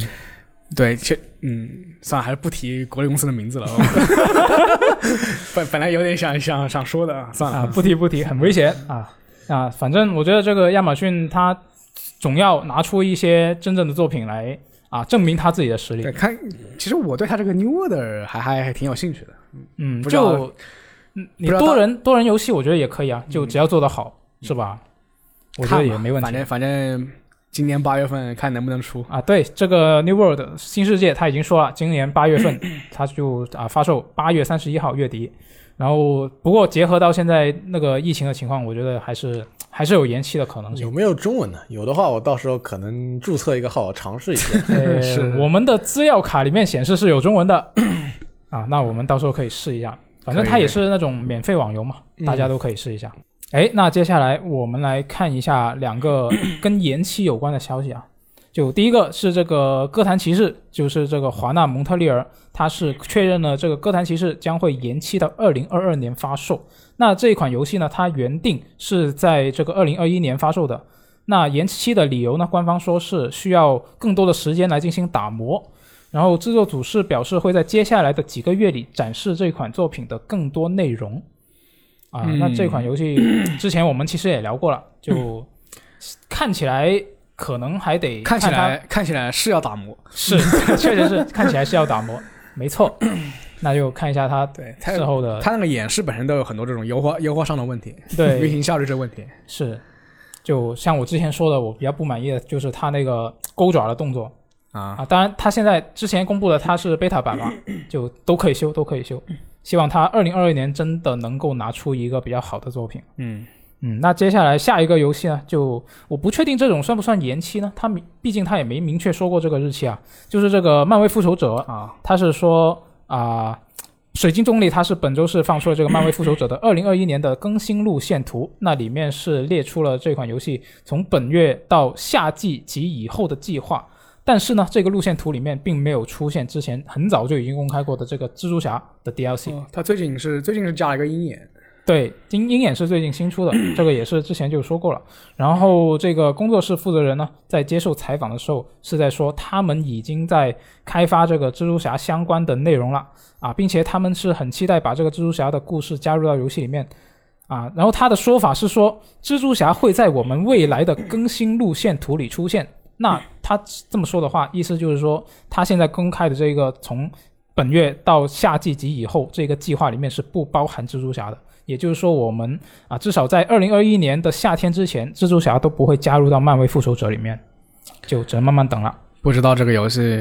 对，确嗯，算了，还是不提国内公司的名字了。本本来有点想想想说的，算了。啊，不提不提，很危险啊啊！反正我觉得这个亚马逊它总要拿出一些真正的作品来啊，证明他自己的实力对，。看，其实我对他这个 New World 还还还挺有兴趣的。嗯，就嗯你多人多人游戏，我觉得也可以啊，就只要做得好，是吧？我觉得也没问题。反正反正今年八月份看能不能出。啊，对这个 New World 新世界，他已经说了，今年八月份 他就啊发售，八月三十一号月底。然后不过结合到现在那个疫情的情况，我觉得还是还是有延期的可能性有。没有中文的？有的话，我到时候可能注册一个号尝试一下。呃 是我们的资料卡里面显示是有中文的 啊，那我们到时候可以试一下。反正它也是那种免费网游嘛，嗯大家都可以试一下。哎，那接下来我们来看一下两个跟延期有关的消息啊。就第一个是这个《哥谭骑士》，就是这个华纳蒙特利尔，它是确认了这个《哥谭骑士》将会延期到二零二二年发售。那这一款游戏呢，它原定是在这个二零二一年发售的。那延期的理由呢，官方说是需要更多的时间来进行打磨。然后制作组是表示会在接下来的几个月里展示这款作品的更多内容。啊，嗯那这款游戏之前我们其实也聊过了，就 看起来可能还得看起来看起来是要打磨，是，确实是看起来是要打磨，没错。那就看一下他对它事后的他那个演示本身都有很多这种优化优化上的问题，对 运行效率这问题。是，就像我之前说的，我比较不满意的就是他那个钩爪的动作啊，啊。当然，他现在之前公布的他是 beta 版嘛，就都可以修，都可以修。希望他二零二二年真的能够拿出一个比较好的作品。嗯，嗯，那接下来下一个游戏呢？就我不确定这种算不算延期呢？他明毕竟他也没明确说过这个日期啊。就是这个漫威复仇者啊，他是说啊、水晶中立他是本周是放出了这个漫威复仇者的 二零二一年的更新路线图，那里面是列出了这款游戏从本月到夏季及以后的计划。但是呢，这个路线图里面并没有出现之前很早就已经公开过的这个蜘蛛侠的 DLC。哦它最近是最近是加了一个鹰眼，对，鹰鹰眼是最近新出的，这个也是之前就说过了。然后这个工作室负责人呢，在接受采访的时候是在说，他们已经在开发这个蜘蛛侠相关的内容了啊，并且他们是很期待把这个蜘蛛侠的故事加入到游戏里面啊。然后他的说法是说，蜘蛛侠会在我们未来的更新路线图里出现。那他这么说的话，意思就是说，他现在公开的这个从本月到夏季及以后这个计划里面是不包含蜘蛛侠的。也就是说，我们啊，至少在二零二一年的夏天之前，蜘蛛侠都不会加入到漫威复仇者里面，就只能慢慢等了。不知道这个游戏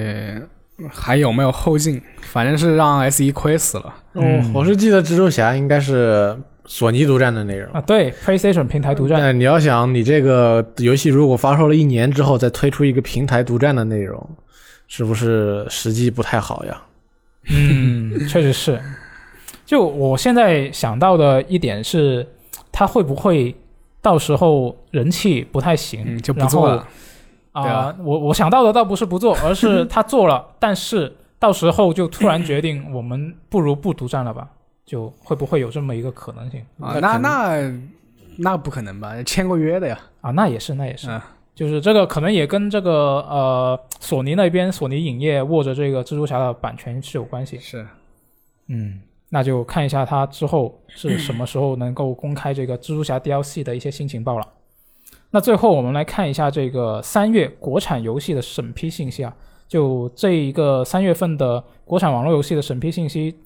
还有没有后劲，反正是让 S 一亏死了。嗯哦，我是记得蜘蛛侠应该是索尼独占的内容。啊，对，PlayStation 平台独占，但你要想，你这个游戏如果发售了一年之后再推出一个平台独占的内容，是不是时机不太好呀？嗯，确实是。就我现在想到的一点是，他会不会到时候人气不太行，嗯，就不做了。啊、我我想到的倒不是不做，而是他做了，但是到时候就突然决定我们不如不独占了吧？就会不会有这么一个可能性啊，那那那那不可能吧？签过约的呀。啊？那也是，那也是，嗯就是这个可能也跟这个呃索尼那边索尼影业握着这个蜘蛛侠的版权是有关系。是，嗯，那就看一下它之后是什么时候能够公开这个蜘蛛侠 DLC 的一些新情报了。那最后我们来看一下这个三月国产游戏的审批信息啊，就这一个三月份的国产网络游戏的审批信息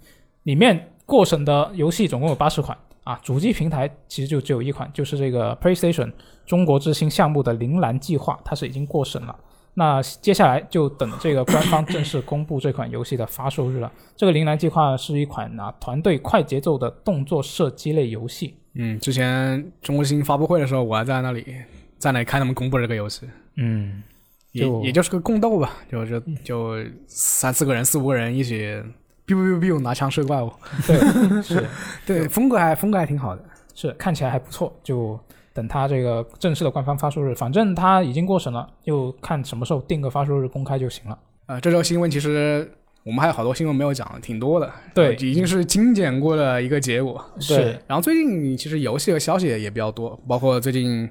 里面，过审的游戏总共有八十款啊，主机平台其实就只有一款，就是这个 PlayStation 中国之星项目的《铃兰计划》，它是已经过审了。那接下来就等这个官方正式公布这款游戏的发售日了。这个《铃兰计划》是一款啊团队快节奏的动作射击类游戏。嗯，之前中国星发布会的时候，我还在那里在那里看他们公布这个游戏，嗯，也就也就是个共斗吧，就就就三四个人、四五个人一起 biu biu biu 拿枪射怪物，对，是 对，风格还风格还挺好的。是，看起来还不错。就等它这个正式的官方发售日，反正它已经过审了，就看什么时候定个发售日公开就行了。呃，这周新闻其实我们还有好多新闻没有讲，挺多的。对呃已经是精简过的一个结果。是，然后最近其实游戏和消息也比较多，包括最近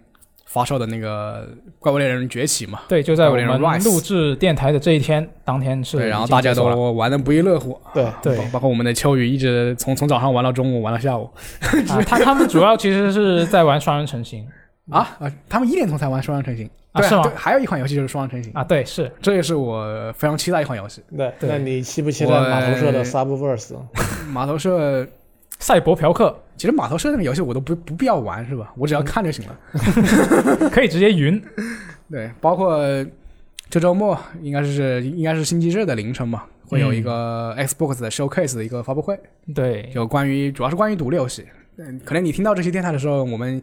发售的那个《怪物猎人崛起》嘛，对，就在我们录制电台的这一天，当天是对，然后大家都玩的不亦乐乎。对，对。包包括我们的秋雨一直从从早上玩到中午，玩到下午。啊，他他们主要其实是在玩双人成行。啊啊！他们一点钟才玩双人成行。对啊是吗？对，还有一款游戏就是双人成行，啊，对，是。这也是我非常期待一款游戏。对，对。那你期不期待我码头社的 Subverse？码头社赛博嫖客，其实码头社那个游戏我都不不必要玩是吧？我只要看就行了。可以直接云。对，包括这周末应该是应该是星期日的凌晨嘛，会有一个 Xbox 的 Showcase 的一个发布会，对，就关于主要是关于独立游戏。嗯，可能你听到这些电台的时候，我们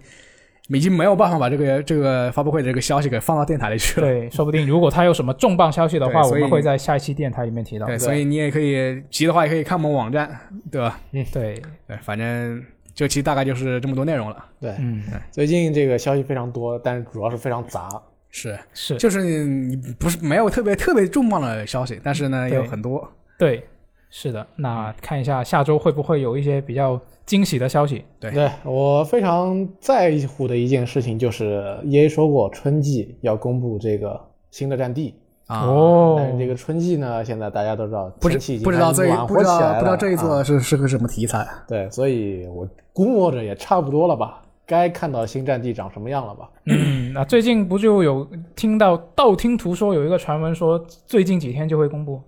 已经没有办法把这个这个发布会的这个消息给放到电台里去了。对，说不定如果他有什么重磅消息的话，我们会在下一期电台里面提到。对，所以你也可以急的话，也可以看我们网站，对吧？嗯对，对，反正这期大概就是这么多内容了。对，嗯，最近这个消息非常多，但是主要是非常杂。是，是，就是你不是没有特别特别重磅的消息，但是呢，有很多。对，是的。那看一下下周会不会有一些比较惊喜的消息？对对我非常在乎的一件事情就是 EA 说过春季要公布这个新的战地，啊，哦但是这个春季呢，现在大家都知道不天气已经知不知道这一开始暖不知道和起来了不知道这一啊座是是个什么题材。对，所以我估摸着也差不多了吧，该看到新战地长什么样了吧？嗯，那最近不就有听到道听途说有一个传闻说最近几天就会公布？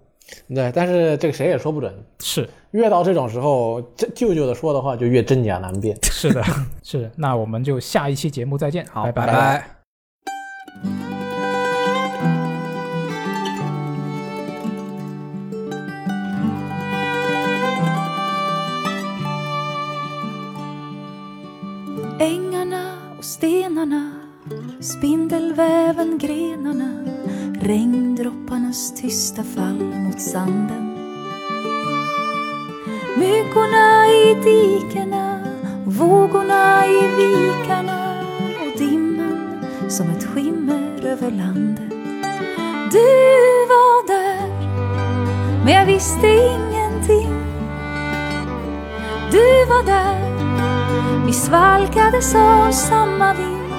对，但是这个谁也说不准，是越到这种时候，这舅舅的说的话就越真假难辨。是的，是的。那我们就下一期节目再见，好，拜拜拜拜。Ängarna och stenarna Spindelväven grenarna Regndropparnas tysta fall mot sanden. Myggorna i dikena vågorna i vikarna och dimman som ett skimmer över landet. Du var där men jag visste ingenting. Du var där vi svalkades av samma vind.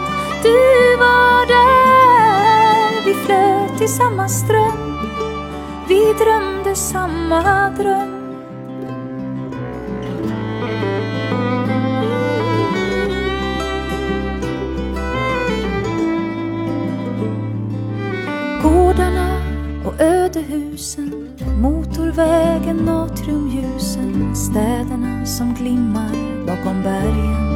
Du var där. Vi flöt i samma ström. Vi drömde samma dröm. Gårdarna och ödehusen Motorvägen, natriumljusen Städerna som glimmar bakom bergen.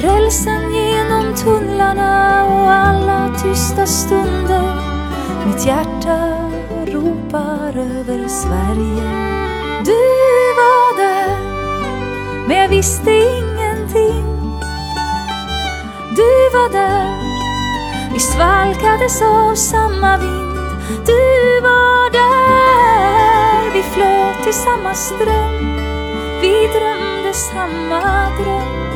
Rälsen genom tunnlarna och alla tysta stunder. Mitt hjärta ropar över Sverige. Du var där men jag visste ingenting. Du var där vi svalkades av samma vind. Du var där Vi flöt i samma ström. Vi drömde samma dröm.